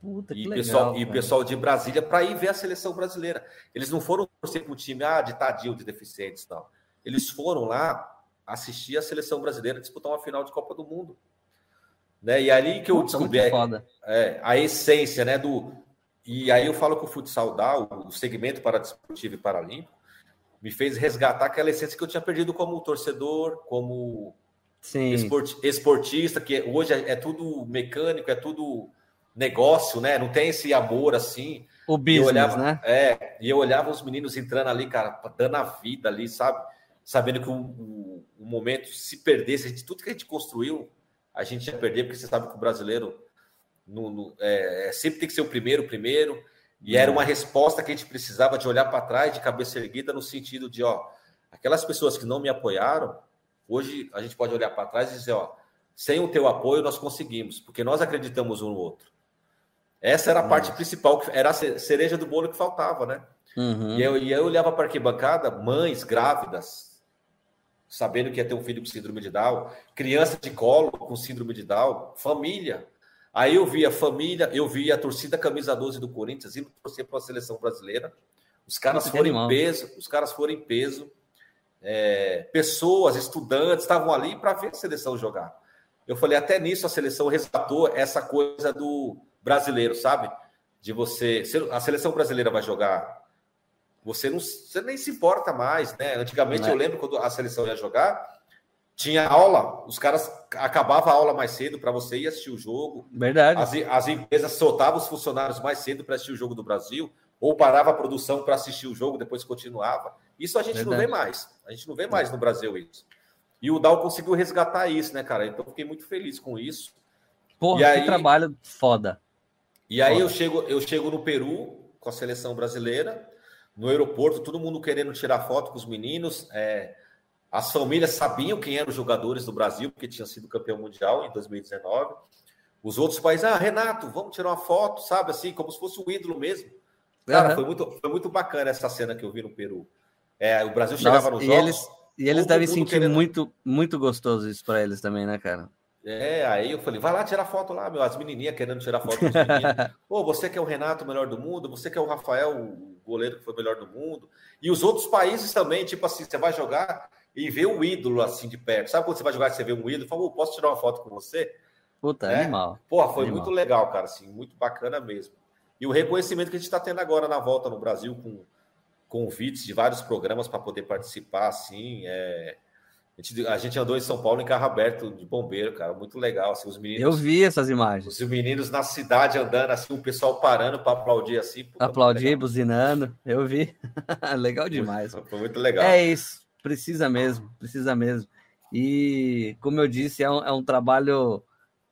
Puta, e, pessoal, e pessoal de Brasília para ir ver a seleção brasileira. Eles não foram torcer para o time ah, de tadio, de deficientes, não. Eles foram lá assistir a seleção brasileira disputar uma final de Copa do Mundo. Né? E ali que eu descobri é, a essência né, do. E aí eu falo que o futsal dá, o segmento para desportivo e paralímpico, me fez resgatar aquela essência que eu tinha perdido como torcedor, como esport, esportista, que hoje é, é, tudo mecânico, é tudo negócio, né? Não tem esse amor assim. O business, olhava, né? É, e eu olhava os meninos entrando ali, cara, dando a vida ali, sabe? Sabendo que o, o, o momento, se perdesse, gente, tudo que a gente construiu, a gente ia perder, porque você sabe que o brasileiro no, no, é, é sempre tem que ser o primeiro, o primeiro. E era uma resposta que a gente precisava de olhar para trás, de cabeça erguida, no sentido de, ó, aquelas pessoas que não me apoiaram, hoje a gente pode olhar para trás e dizer, ó, sem o teu apoio nós conseguimos, porque nós acreditamos um no outro. Essa era a parte principal, era a cereja do bolo que faltava, né? Uhum. E, eu, e eu olhava para a arquibancada, mães grávidas, sabendo que ia ter um filho com síndrome de Down, criança de colo com síndrome de Down, família, Aí eu vi a família, eu vi a torcida camisa 12 do Corinthians indo torcer para a seleção brasileira. Os caras Muito foram animal. em peso, os caras foram em peso. É, pessoas, estudantes estavam ali para ver a seleção jogar. Eu falei, até nisso a seleção resgatou essa coisa do brasileiro, sabe? De você. A seleção brasileira vai jogar. Você não você nem se importa mais, né? Antigamente é. eu lembro quando a seleção ia jogar, tinha aula, os caras acabava a aula mais cedo para você ir assistir o jogo. Verdade. As, as empresas soltavam os funcionários mais cedo para assistir o jogo do Brasil, ou parava a produção para assistir o jogo, depois continuava. Isso a gente Verdade. não vê mais. A gente não vê mais no Brasil isso. E o Dal conseguiu resgatar isso, né, cara? Então fiquei muito feliz com isso. Porra, e aí, que trabalho foda. E aí eu chego, eu chego no Peru com a seleção brasileira, no aeroporto, todo mundo querendo tirar foto com os meninos. É, as famílias sabiam quem eram os jogadores do Brasil, porque tinha sido campeão mundial em 2019. Os outros países, ah, Renato, vamos tirar uma foto, sabe, assim, como se fosse um ídolo mesmo. Cara, uhum. foi, muito, foi muito bacana essa cena que eu vi no Peru. É, o Brasil chegava Nossa, nos e jogos. Eles, e eles devem sentir querendo... muito, muito gostoso isso para eles também, né, cara? É, aí eu falei, vai lá tirar foto lá, meu. As menininhas querendo tirar foto dos meninos. Pô, [LAUGHS] você que é o Renato, o melhor do mundo, você que é o Rafael, o goleiro que foi o melhor do mundo. E os outros países também, tipo assim, você vai jogar, e ver o ídolo assim de perto. Sabe quando você vai jogar e você vê um ídolo? Fala, posso tirar uma foto com você? Puta, é? animal. Porra, foi animal. muito legal, cara, assim, muito bacana mesmo. E o reconhecimento que a gente está tendo agora na volta no Brasil com convites de vários programas para poder participar, assim, é... A gente, a gente andou em São Paulo em carro aberto de bombeiro, cara, muito legal. Assim, os meninos, Eu vi essas imagens. Os meninos na cidade andando, assim, o pessoal parando para aplaudir, assim. Puta, aplaudir, buzinando, eu vi. [LAUGHS] legal demais. Foi, foi muito legal. É isso. Precisa mesmo, precisa mesmo. E, como eu disse, é um, é um trabalho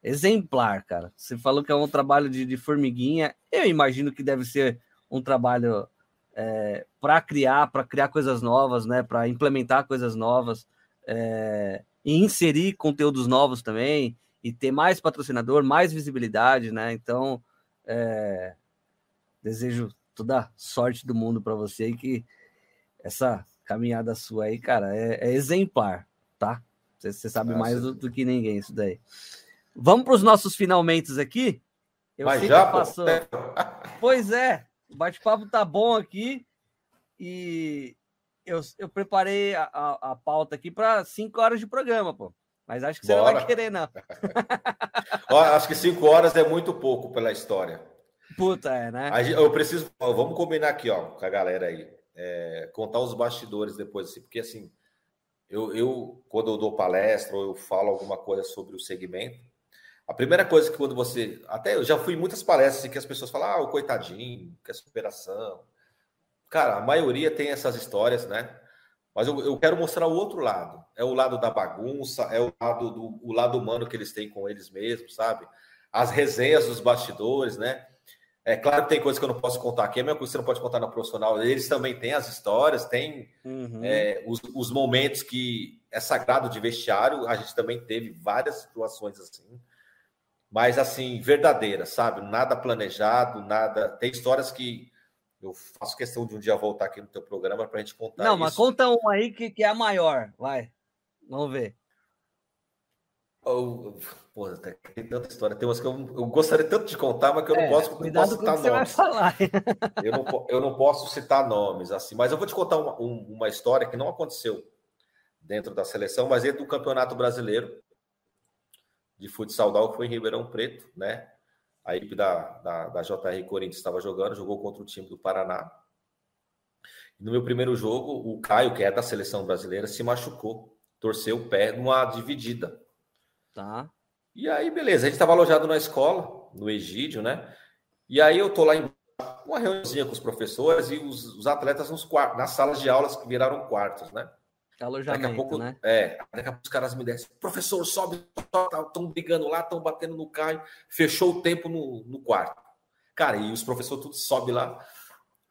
exemplar, cara. Você falou que é um trabalho de, de formiguinha. Eu imagino que deve ser um trabalho é, para criar, para criar coisas novas, né? Para implementar coisas novas é, e inserir conteúdos novos também e ter mais patrocinador, mais visibilidade, né? Então, é, desejo toda sorte do mundo para você e que essa caminhada sua aí, cara, é, é exemplar, tá? Você sabe ah, mais do, do, que ninguém isso daí. Vamos para os nossos finalmente aqui. Eu Mas já passou. [LAUGHS] Pois é, o bate-papo tá bom aqui e eu, eu preparei a, a, a pauta aqui para cinco horas de programa, pô. Mas acho que você Bora. não vai querer, não. [LAUGHS] acho que cinco horas é muito pouco pela história. Puta, é, né? Eu preciso. Vamos combinar aqui, ó, com a galera aí é, contar os bastidores depois, assim, porque assim, eu, eu, quando eu dou palestra ou eu falo alguma coisa sobre o segmento, a primeira coisa que quando você. Até eu já fui em muitas palestras em que as pessoas falam, ah, o coitadinho, que é superação. Cara, a maioria tem essas histórias, né? Mas eu, eu, quero mostrar o outro lado. É o lado da bagunça, é o lado do o lado humano que eles têm com eles mesmos, sabe? As resenhas dos bastidores, né? É claro que tem coisas que eu não posso contar aqui, é a mesma coisa que você não pode contar na profissional. Eles também têm as histórias, têm uhum. é, os, os, momentos que é sagrado de vestiário. A gente também teve várias situações assim, mas assim, verdadeiras, sabe? Nada planejado, nada. Tem histórias que Eu faço questão de um dia voltar aqui no teu programa para a gente contar. Não, isso. mas conta um aí que, que é a maior. Vai. Vamos ver. Oh, pô, tem tanta história. Tem umas que eu, eu gostaria tanto de contar, mas que eu é, não posso, não posso citar nomes. Eu, não, eu não posso citar nomes, assim, mas eu vou te contar uma, uma história que não aconteceu dentro da seleção, mas dentro do Campeonato Brasileiro de futsal que foi em Ribeirão Preto, né? A equipe da, da, da JR Corinthians estava jogando, jogou contra o time do Paraná. No meu primeiro jogo, o Caio, que é da seleção brasileira, se machucou, torceu o pé numa dividida. Tá. E aí, beleza, a gente estava alojado na escola, no Egídio, né? E aí eu tô lá em uma reuniãozinha com os professores e os, os atletas nos quartos, nas salas de aulas que viraram quartos, né? Alojamento, daqui a pouco, né? É, daqui a pouco os caras me descem, professor, sobe, estão brigando lá, estão batendo no Caio, fechou o tempo no, no quarto. Cara, e os professores tudo sobe lá,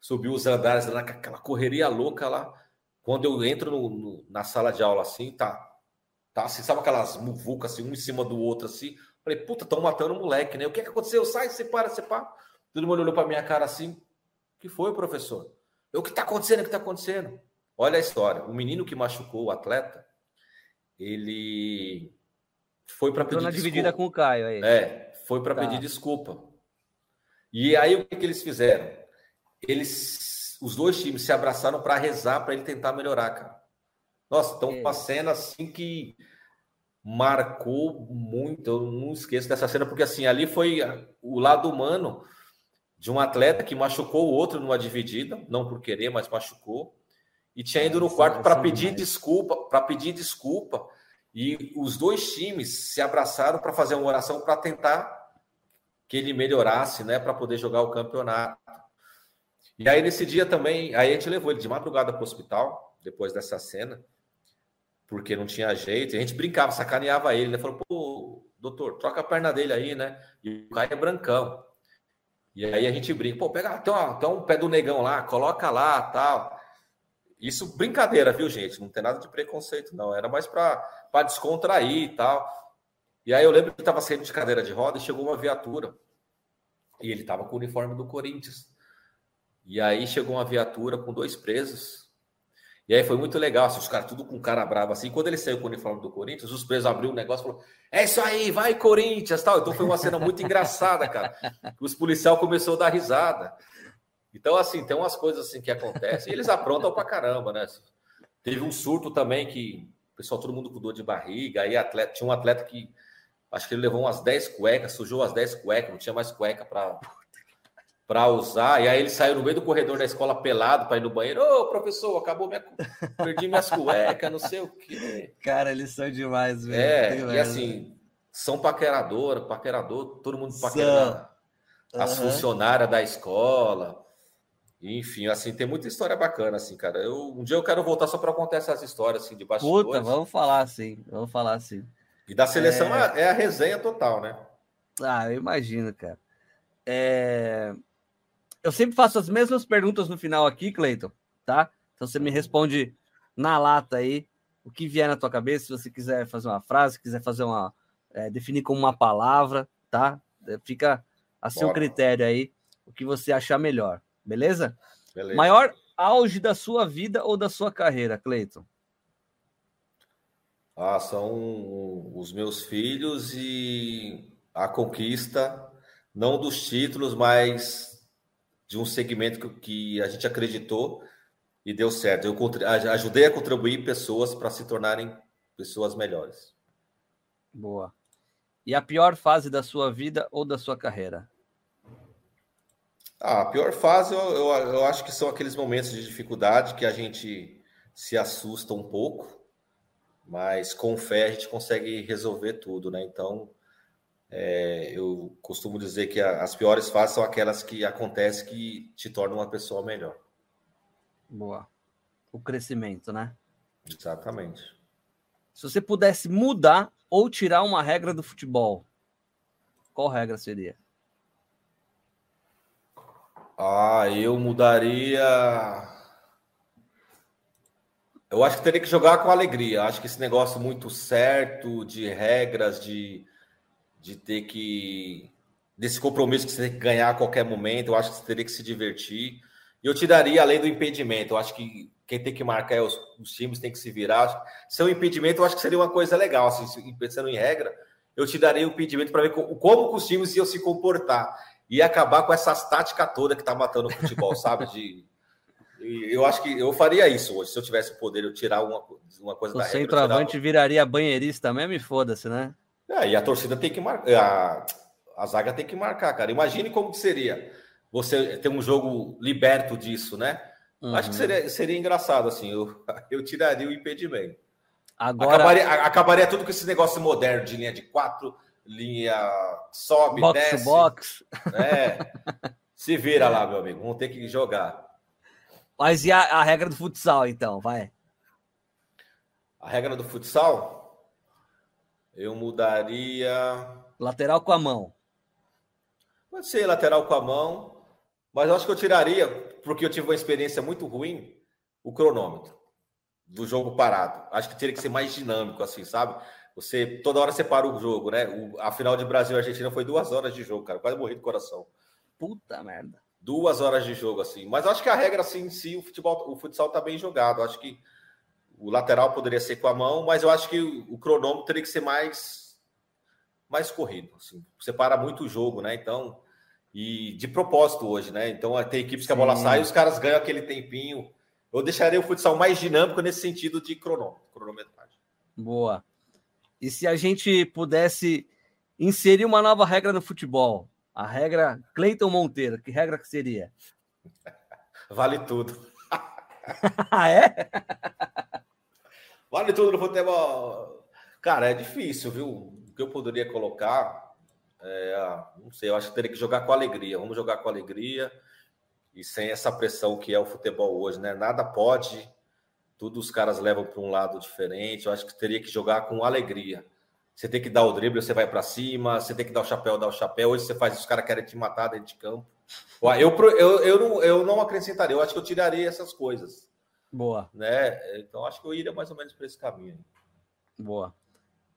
subiu os andares lá, aquela correria louca lá. Quando eu entro no, no, na sala de aula assim, tá Tá assim, sabe aquelas muvucas assim, um em cima do outro assim? Falei, puta, estão matando o moleque, né? O que, que aconteceu? Sai, separa, separa. Todo mundo olhou para minha cara assim. O que foi, professor? O que está acontecendo? O que está acontecendo? Olha a história. O menino que machucou o atleta, ele foi para pedir na desculpa. dividida com o Caio aí. É, foi para tá. pedir desculpa. E aí o que, que eles fizeram? Eles, os dois times se abraçaram para rezar para ele tentar melhorar, cara. Nossa, então é. uma cena assim que marcou muito. Eu não esqueço dessa cena, porque assim, ali foi o lado humano de um atleta que machucou o outro numa dividida, não por querer, mas machucou. E tinha ido no quarto para pedir desculpa, para pedir desculpa. E os dois times se abraçaram para fazer uma oração para tentar que ele melhorasse, né, para poder jogar o campeonato. E aí nesse dia também, aí a gente levou ele de madrugada para o hospital depois dessa cena porque não tinha jeito. E a gente brincava, sacaneava ele, né? Falou, pô, doutor, troca a perna dele aí, né? E o cara é brancão. E aí a gente brinca, pô, pega tem, uma, tem um pé do negão lá, coloca lá, tal. Isso brincadeira, viu, gente? Não tem nada de preconceito, não. Era mais para descontrair e tal. E aí eu lembro que estava saindo de cadeira de roda e chegou uma viatura. E ele estava com o uniforme do Corinthians. E aí chegou uma viatura com dois presos e aí foi muito legal, assim, os caras tudo com cara brava assim. Quando ele saiu com o uniforme do Corinthians, os presos abriu o um negócio e falou: É isso aí, vai Corinthians, tal. Então foi uma cena muito engraçada, cara. Os policiais começou a dar risada. Então, assim, tem umas coisas assim que acontecem, e eles aprontam pra caramba, né? Teve um surto também que o pessoal, todo mundo com dor de barriga, aí atleta, tinha um atleta que acho que ele levou umas 10 cuecas, sujou as 10 cuecas, não tinha mais cueca para para usar. E aí ele saiu no meio do corredor da escola pelado para ir no banheiro. Ô, oh, professor, acabou minha. Perdi minhas cuecas, não sei o quê. Cara, eles são demais, velho. É, e assim, são paqueradora, paquerador, todo mundo paquera as uhum. funcionárias da escola. Enfim, assim, tem muita história bacana, assim, cara. Eu, um dia eu quero voltar só para contar essas histórias, assim, de bastidores. Puta, vamos falar assim, vamos falar assim. E da seleção é, é a resenha total, né? Ah, eu imagino, cara. É eu sempre faço as mesmas perguntas no final aqui, Cleiton, tá? Então você me responde na lata aí o que vier na tua cabeça. Se você quiser fazer uma frase, quiser fazer uma. É, definir como uma palavra, tá? Fica a seu Bora. critério aí o que você achar melhor, beleza? beleza? Maior auge da sua vida ou da sua carreira, Cleiton? Ah, são os meus filhos e a conquista, não dos títulos, mas de um segmento que a gente acreditou e deu certo. Eu ajudei a contribuir pessoas para se tornarem pessoas melhores. Boa. E a pior fase da sua vida ou da sua carreira? Ah, a pior fase eu, eu, eu acho que são aqueles momentos de dificuldade que a gente se assusta um pouco, mas com fé a gente consegue resolver tudo, né? Então, é, eu costumo dizer que as piores fases são aquelas que acontecem que te tornam uma pessoa melhor. Boa. O crescimento, né? Exatamente. Se você pudesse mudar ou tirar uma regra do futebol, qual regra seria? Ah, eu mudaria. Eu acho que teria que jogar com alegria. Acho que esse negócio muito certo de regras, de de ter que. desse compromisso que você tem que ganhar a qualquer momento. Eu acho que você teria que se divertir. eu tiraria além do impedimento. Eu acho que quem tem que marcar é os, os times, tem que se virar. Se é um impedimento, eu acho que seria uma coisa legal. Assim, pensando em regra, eu te daria o impedimento para ver como, como os times iam se comportar e acabar com essas táticas toda que tá matando o futebol, sabe? De, eu acho que eu faria isso hoje, se eu tivesse o poder, eu tirar uma, uma coisa o da regra. O centroavante viraria banheirista mesmo e foda-se, né? É, e a torcida tem que marcar, a, a zaga tem que marcar, cara. Imagine como que seria você ter um jogo liberto disso, né? Uhum. Acho que seria, seria engraçado, assim, eu, [LAUGHS] eu tiraria o impedimento. Agora... Acabaria, acabaria tudo com esse negócio moderno de linha de quatro, linha sobe, box desce. box. É. [LAUGHS] Se vira lá, meu amigo. Vamos ter que jogar. Mas e a, a, regra do futsal, então? Vai. A regra do futsal? Eu mudaria. Lateral com a mão. Pode ser lateral com a mão. Mas eu acho que eu tiraria, porque eu tive uma experiência muito ruim, o cronômetro do jogo parado. Acho que teria que ser mais dinâmico, assim, sabe? Você toda hora separa o jogo, né? O, a final de Brasil e Argentina foi duas horas de jogo, cara. Quase morri do coração. Puta merda. Duas horas de jogo, assim. Mas acho que a regra, assim, em si, o futebol, o futsal tá bem jogado. Acho que o lateral poderia ser com a mão, mas eu acho que o, o cronômetro teria que ser mais, mais corrido. Assim. Separa muito o jogo, né? Então, e de propósito hoje, né? Então tem equipes que a bola sai e os caras ganham aquele tempinho. Eu deixaria o futsal mais dinâmico nesse sentido de cronômetro, cronometragem. Boa. E se a gente pudesse inserir uma nova regra no futebol? A regra Cleiton Monteiro, que regra que seria? [LAUGHS] Vale tudo. [LAUGHS] ah, é? [LAUGHS] vale tudo no futebol. Cara, é difícil, viu? O que eu poderia colocar, é, não sei, eu acho que teria que jogar com alegria. Vamos jogar com alegria e sem essa pressão que é o futebol hoje, né? Nada pode, tudo os caras levam para um lado diferente. Eu acho que teria que jogar com alegria. Você tem que dar o drible, você vai para cima, você tem que dar o chapéu, dar o chapéu. Hoje você faz, os caras querem te matar dentro de campo. Eu, eu, eu, não, eu não acrescentaria, eu acho que eu tiraria essas coisas. Boa. Né? Então acho que eu iria mais ou menos para esse caminho. Boa.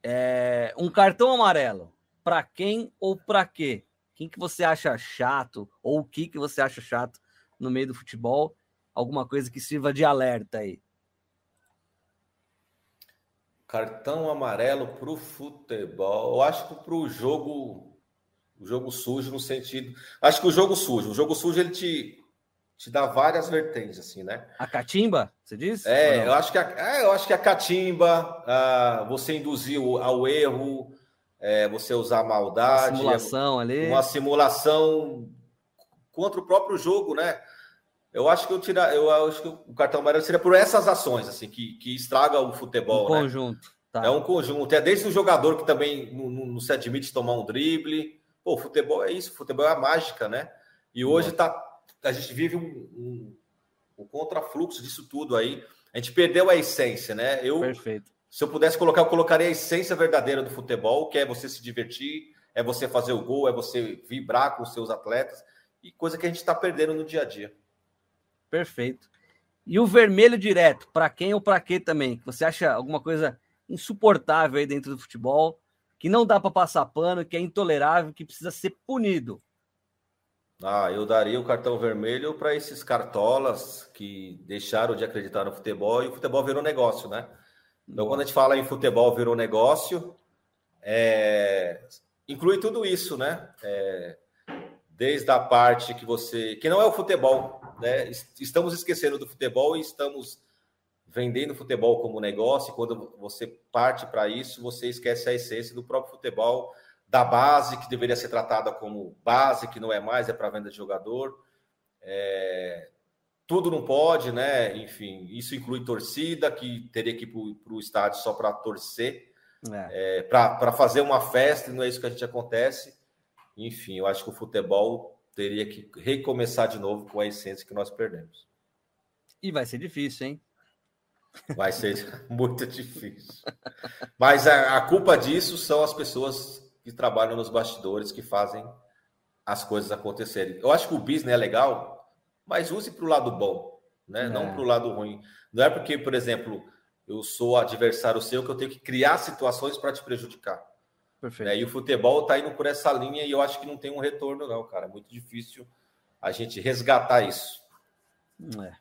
É, um cartão amarelo, para quem ou para quê? Quem que você acha chato ou o que que você acha chato no meio do futebol? Alguma coisa que sirva de alerta aí. Cartão amarelo para o futebol. Eu acho que para o jogo, o jogo sujo no sentido. Acho que o jogo sujo, o jogo sujo ele te, te dá várias vertentes assim, né? A catimba, você diz? É, eu acho que a, é, eu acho que a catimba, a, você induzir ao erro, é, você usar maldade, uma simulação ali, uma simulação contra o próprio jogo, né? Eu acho que eu tirar, eu acho que o cartão amarelo seria por essas ações assim que, que estraga o futebol, um né? conjunto. Tá. É um conjunto. É desde o jogador que também não, não, se admite tomar um drible. Pô, futebol é isso. Futebol é a mágica, né? E hoje tá, a gente vive um, um, um contrafluxo disso tudo aí. A gente perdeu a essência, né? Eu, Perfeito. Se eu pudesse colocar, eu colocaria a essência verdadeira do futebol, que é você se divertir, é você fazer o gol, é você vibrar com os seus atletas, e coisa que a gente está perdendo no dia a dia. Perfeito. E o vermelho direto, para quem ou para quê também? Você acha alguma coisa insuportável aí dentro do futebol, que não dá para passar pano, que é intolerável, que precisa ser punido? Ah, eu daria o cartão vermelho para esses cartolas que deixaram de acreditar no futebol e o futebol virou negócio, né? Então, quando a gente fala em futebol virou negócio, é... inclui tudo isso, né? É desde a parte que você. que não é o futebol, né? Estamos esquecendo do futebol e estamos vendendo futebol como negócio. E quando você parte para isso, você esquece a essência do próprio futebol, da base, que deveria ser tratada como base, que não é mais, é para venda de jogador. É... Tudo não pode, né? Enfim, isso inclui torcida, que teria que ir para o estádio só para torcer, é. é para fazer uma festa, e não é isso que a gente acontece. Enfim, eu acho que o futebol teria que recomeçar de novo com a essência que nós perdemos. E vai ser difícil, hein? Vai ser [LAUGHS] muito difícil. Mas a, a, culpa disso são as pessoas que trabalham nos bastidores, que fazem as coisas acontecerem. Eu acho que o business é legal, mas use para o lado bom, né? É. não para o lado ruim. Não é porque, por exemplo, eu sou adversário seu que eu tenho que criar situações para te prejudicar. Perfeito. Né? E o futebol está indo por essa linha e eu acho que não tem um retorno, não, cara. É muito difícil a gente resgatar isso. É.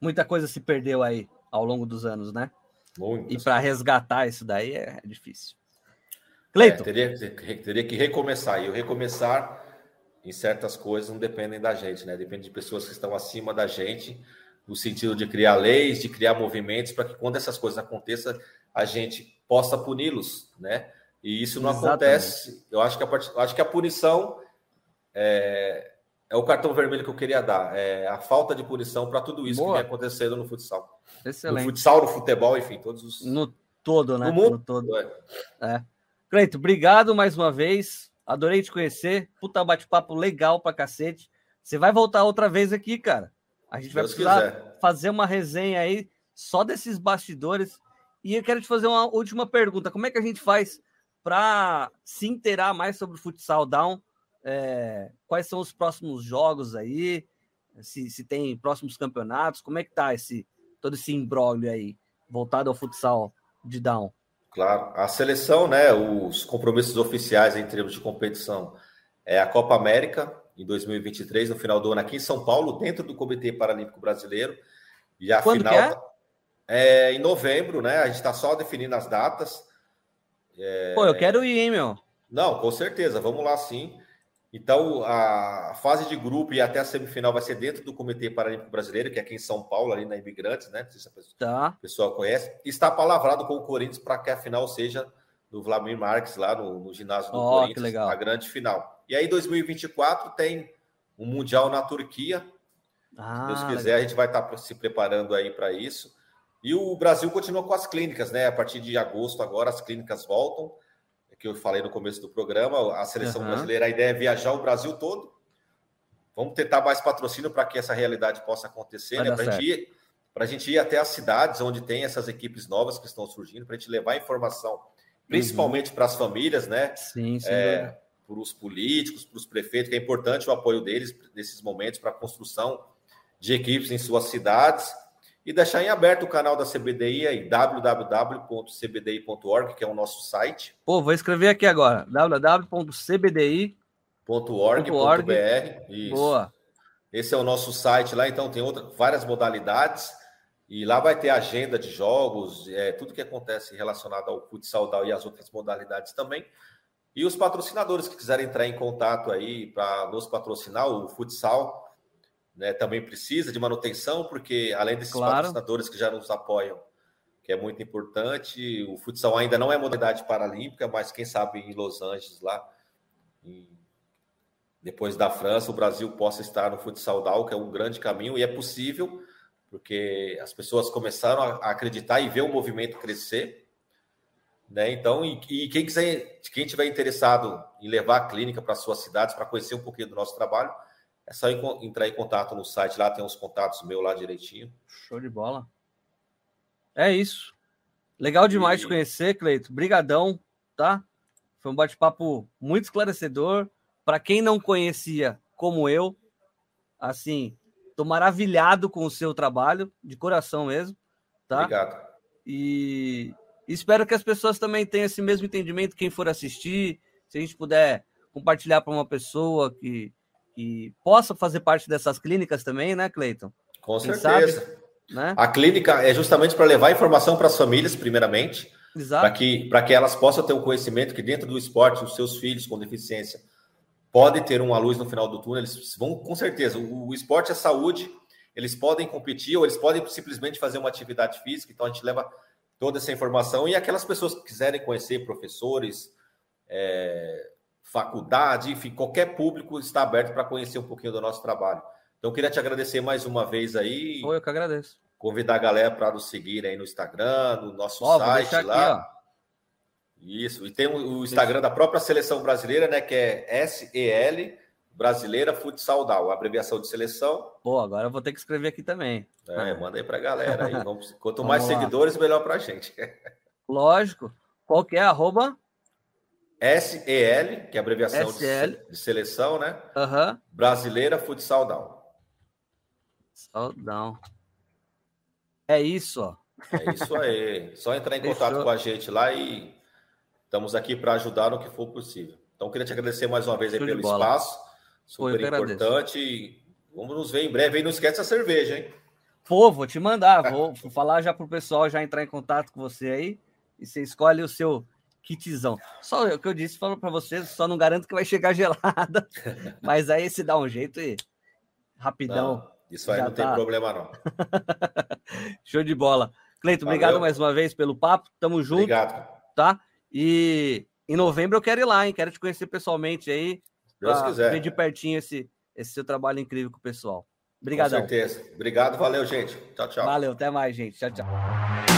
Muita coisa se perdeu aí ao longo dos anos, né? Muito. E para resgatar isso daí é difícil. Cleiton. É, teria, teria que recomeçar. E o recomeçar em certas coisas não dependem da gente, né? Depende de pessoas que estão acima da gente, no sentido de criar leis, de criar movimentos, para que quando essas coisas aconteçam, a gente possa puni-los, né? E isso não Exatamente. acontece. Eu acho que a, part... acho que a punição é... é, o cartão vermelho que eu queria dar. É a falta de punição para tudo isso Boa. que vem acontecendo no futsal. Excelente. No futsal, no futebol, enfim, todos os. No todo, né? No mundo no todo. É. é. Cleito, obrigado mais uma vez. Adorei te conhecer. Puta bate-papo legal pra cacete. Você vai voltar outra vez aqui, cara. A gente vai Deus precisar quiser. fazer uma resenha aí só desses bastidores. E eu quero te fazer uma última pergunta. Como é que a gente faz para se inteirar mais sobre o futsal down? É, quais são os próximos jogos aí? Se, se tem próximos campeonatos? Como é que tá esse todo esse imbróglio aí voltado ao futsal de down? Claro, a seleção, né, os compromissos oficiais em termos de competição é a Copa América em 2023, no final do ano aqui em São Paulo, dentro do Comitê Paralímpico Brasileiro. E a Quando final é? é? em novembro, né? A gente está só definindo as datas. É... Pô, eu quero ir, hein, meu? Não, com certeza, vamos lá sim. Então, a fase de grupo e até a semifinal vai ser dentro do Comitê Paralímpico Brasileiro, que é aqui em São Paulo, ali na Imigrantes, né? Não sei se a pessoa, tá. pessoa conhece. Está palavrado com o Corinthians para que a final seja do Vladimir Marques, lá no, no ginásio do oh, Corinthians, a grande final. E aí, 2024, tem um Mundial na Turquia. Ah, se Deus quiser, legal. a gente vai estar se preparando aí para isso. E o Brasil continua com as clínicas, né? A partir de agosto, agora, as clínicas voltam que eu falei no começo do programa, a seleção uhum. brasileira, a ideia é viajar o Brasil todo. Vamos tentar mais patrocínio para que essa realidade possa acontecer, né? Para a gente, ir, a gente ir até as cidades onde tem essas equipes novas que estão surgindo, para a gente levar informação, principalmente uhum. para as famílias, né? Sim, sim. É, para os políticos, para os prefeitos, que é importante o apoio deles nesses momentos para a construção de equipes em suas cidades e deixar em aberto o canal da CBDI aí, www.cbdi.org, que é o nosso site. Pô, vou escrever aqui agora, www.cbdi.org.br. Boa. Esse é o nosso site lá, então tem outra, várias modalidades e lá vai ter agenda de jogos, é, tudo que acontece relacionado ao futsal e as outras modalidades também. E os patrocinadores que quiserem entrar em contato aí para nos patrocinar, o futsal né, também precisa de manutenção, porque além desses claro. patrocinadores que já nos apoiam, que é muito importante, o futsal ainda não é modalidade paralímpica, mas quem sabe em Los Angeles lá, em, depois da França, o Brasil possa estar no futsal DAO, que é um grande caminho, e é possível, porque as pessoas começaram a acreditar e ver o movimento crescer, né? Então, e, e quem quiser, quem tiver interessado em levar a clínica para suas cidades para conhecer um pouquinho do nosso trabalho, é só entrar em contato no site lá, tem os contatos meus lá direitinho. Show de bola. É isso. Legal demais e... te conhecer, Cleito. Brigadão, tá? Foi um bate-papo muito esclarecedor. Para quem não conhecia, como eu, assim, tô maravilhado com o seu trabalho, de coração mesmo, tá? Obrigado. E espero que as pessoas também tenham esse mesmo entendimento, quem for assistir, se a gente puder compartilhar para uma pessoa que que possa fazer parte dessas clínicas também, né, Cleiton? Com Quem certeza. Sabe, né? A clínica é justamente para levar informação para as famílias, primeiramente, para que, que elas possam ter o um conhecimento que dentro do esporte, os seus filhos com deficiência podem ter uma luz no final do túnel. Eles vão, com certeza, o, o esporte é saúde, eles podem competir ou eles podem simplesmente fazer uma atividade física. Então, a gente leva toda essa informação e aquelas pessoas que quiserem conhecer professores, é, faculdade, enfim, qualquer público está aberto para conhecer um pouquinho do nosso trabalho. Então, queria te agradecer mais uma vez aí. Foi, eu que agradeço. Convidar a galera para nos seguir aí no Instagram, no nosso ó, site lá. Aqui, Isso, e tem o Instagram Isso. da própria seleção brasileira, né? Que é SEL Brasileira Futsal Down, abreviação de seleção. Pô, agora eu vou ter que escrever aqui também. É, manda aí para a galera aí. Vamos, quanto [LAUGHS] mais seguidores, melhor para a gente. [LAUGHS] Lógico. Qual que é? Arroba? SEL, que é a abreviação de, de, seleção, né? Uhum. Brasileira Futsal Down. Down. É isso, ó. É isso aí. Só entrar em contato com a gente lá e estamos aqui para ajudar no que for possível. Então, queria te agradecer mais uma vez aí pelo espaço. Super importante. Vamos nos ver em breve. E não esquece a cerveja, hein? Pô, vou te mandar. Vou falar já pro pessoal já entrar em contato com você aí. E você escolhe o seu kitzão. Só o que eu disse, falou para vocês, só não garanto que vai chegar gelada. [LAUGHS] Mas aí se dá um jeito e rapidão. Não, isso aí não tá... tem problema, não. [LAUGHS] Show de bola. Cleito, obrigado mais uma vez pelo papo. Tamo junto. Obrigado. Tá? E em novembro eu quero ir lá, hein? Quero te conhecer pessoalmente aí. Deus quiser. Ver de pertinho esse, esse seu trabalho incrível com o pessoal. Obrigadão. Com certeza. Obrigado, valeu, gente. Tchau, tchau. Valeu, até mais, gente. Tchau, tchau.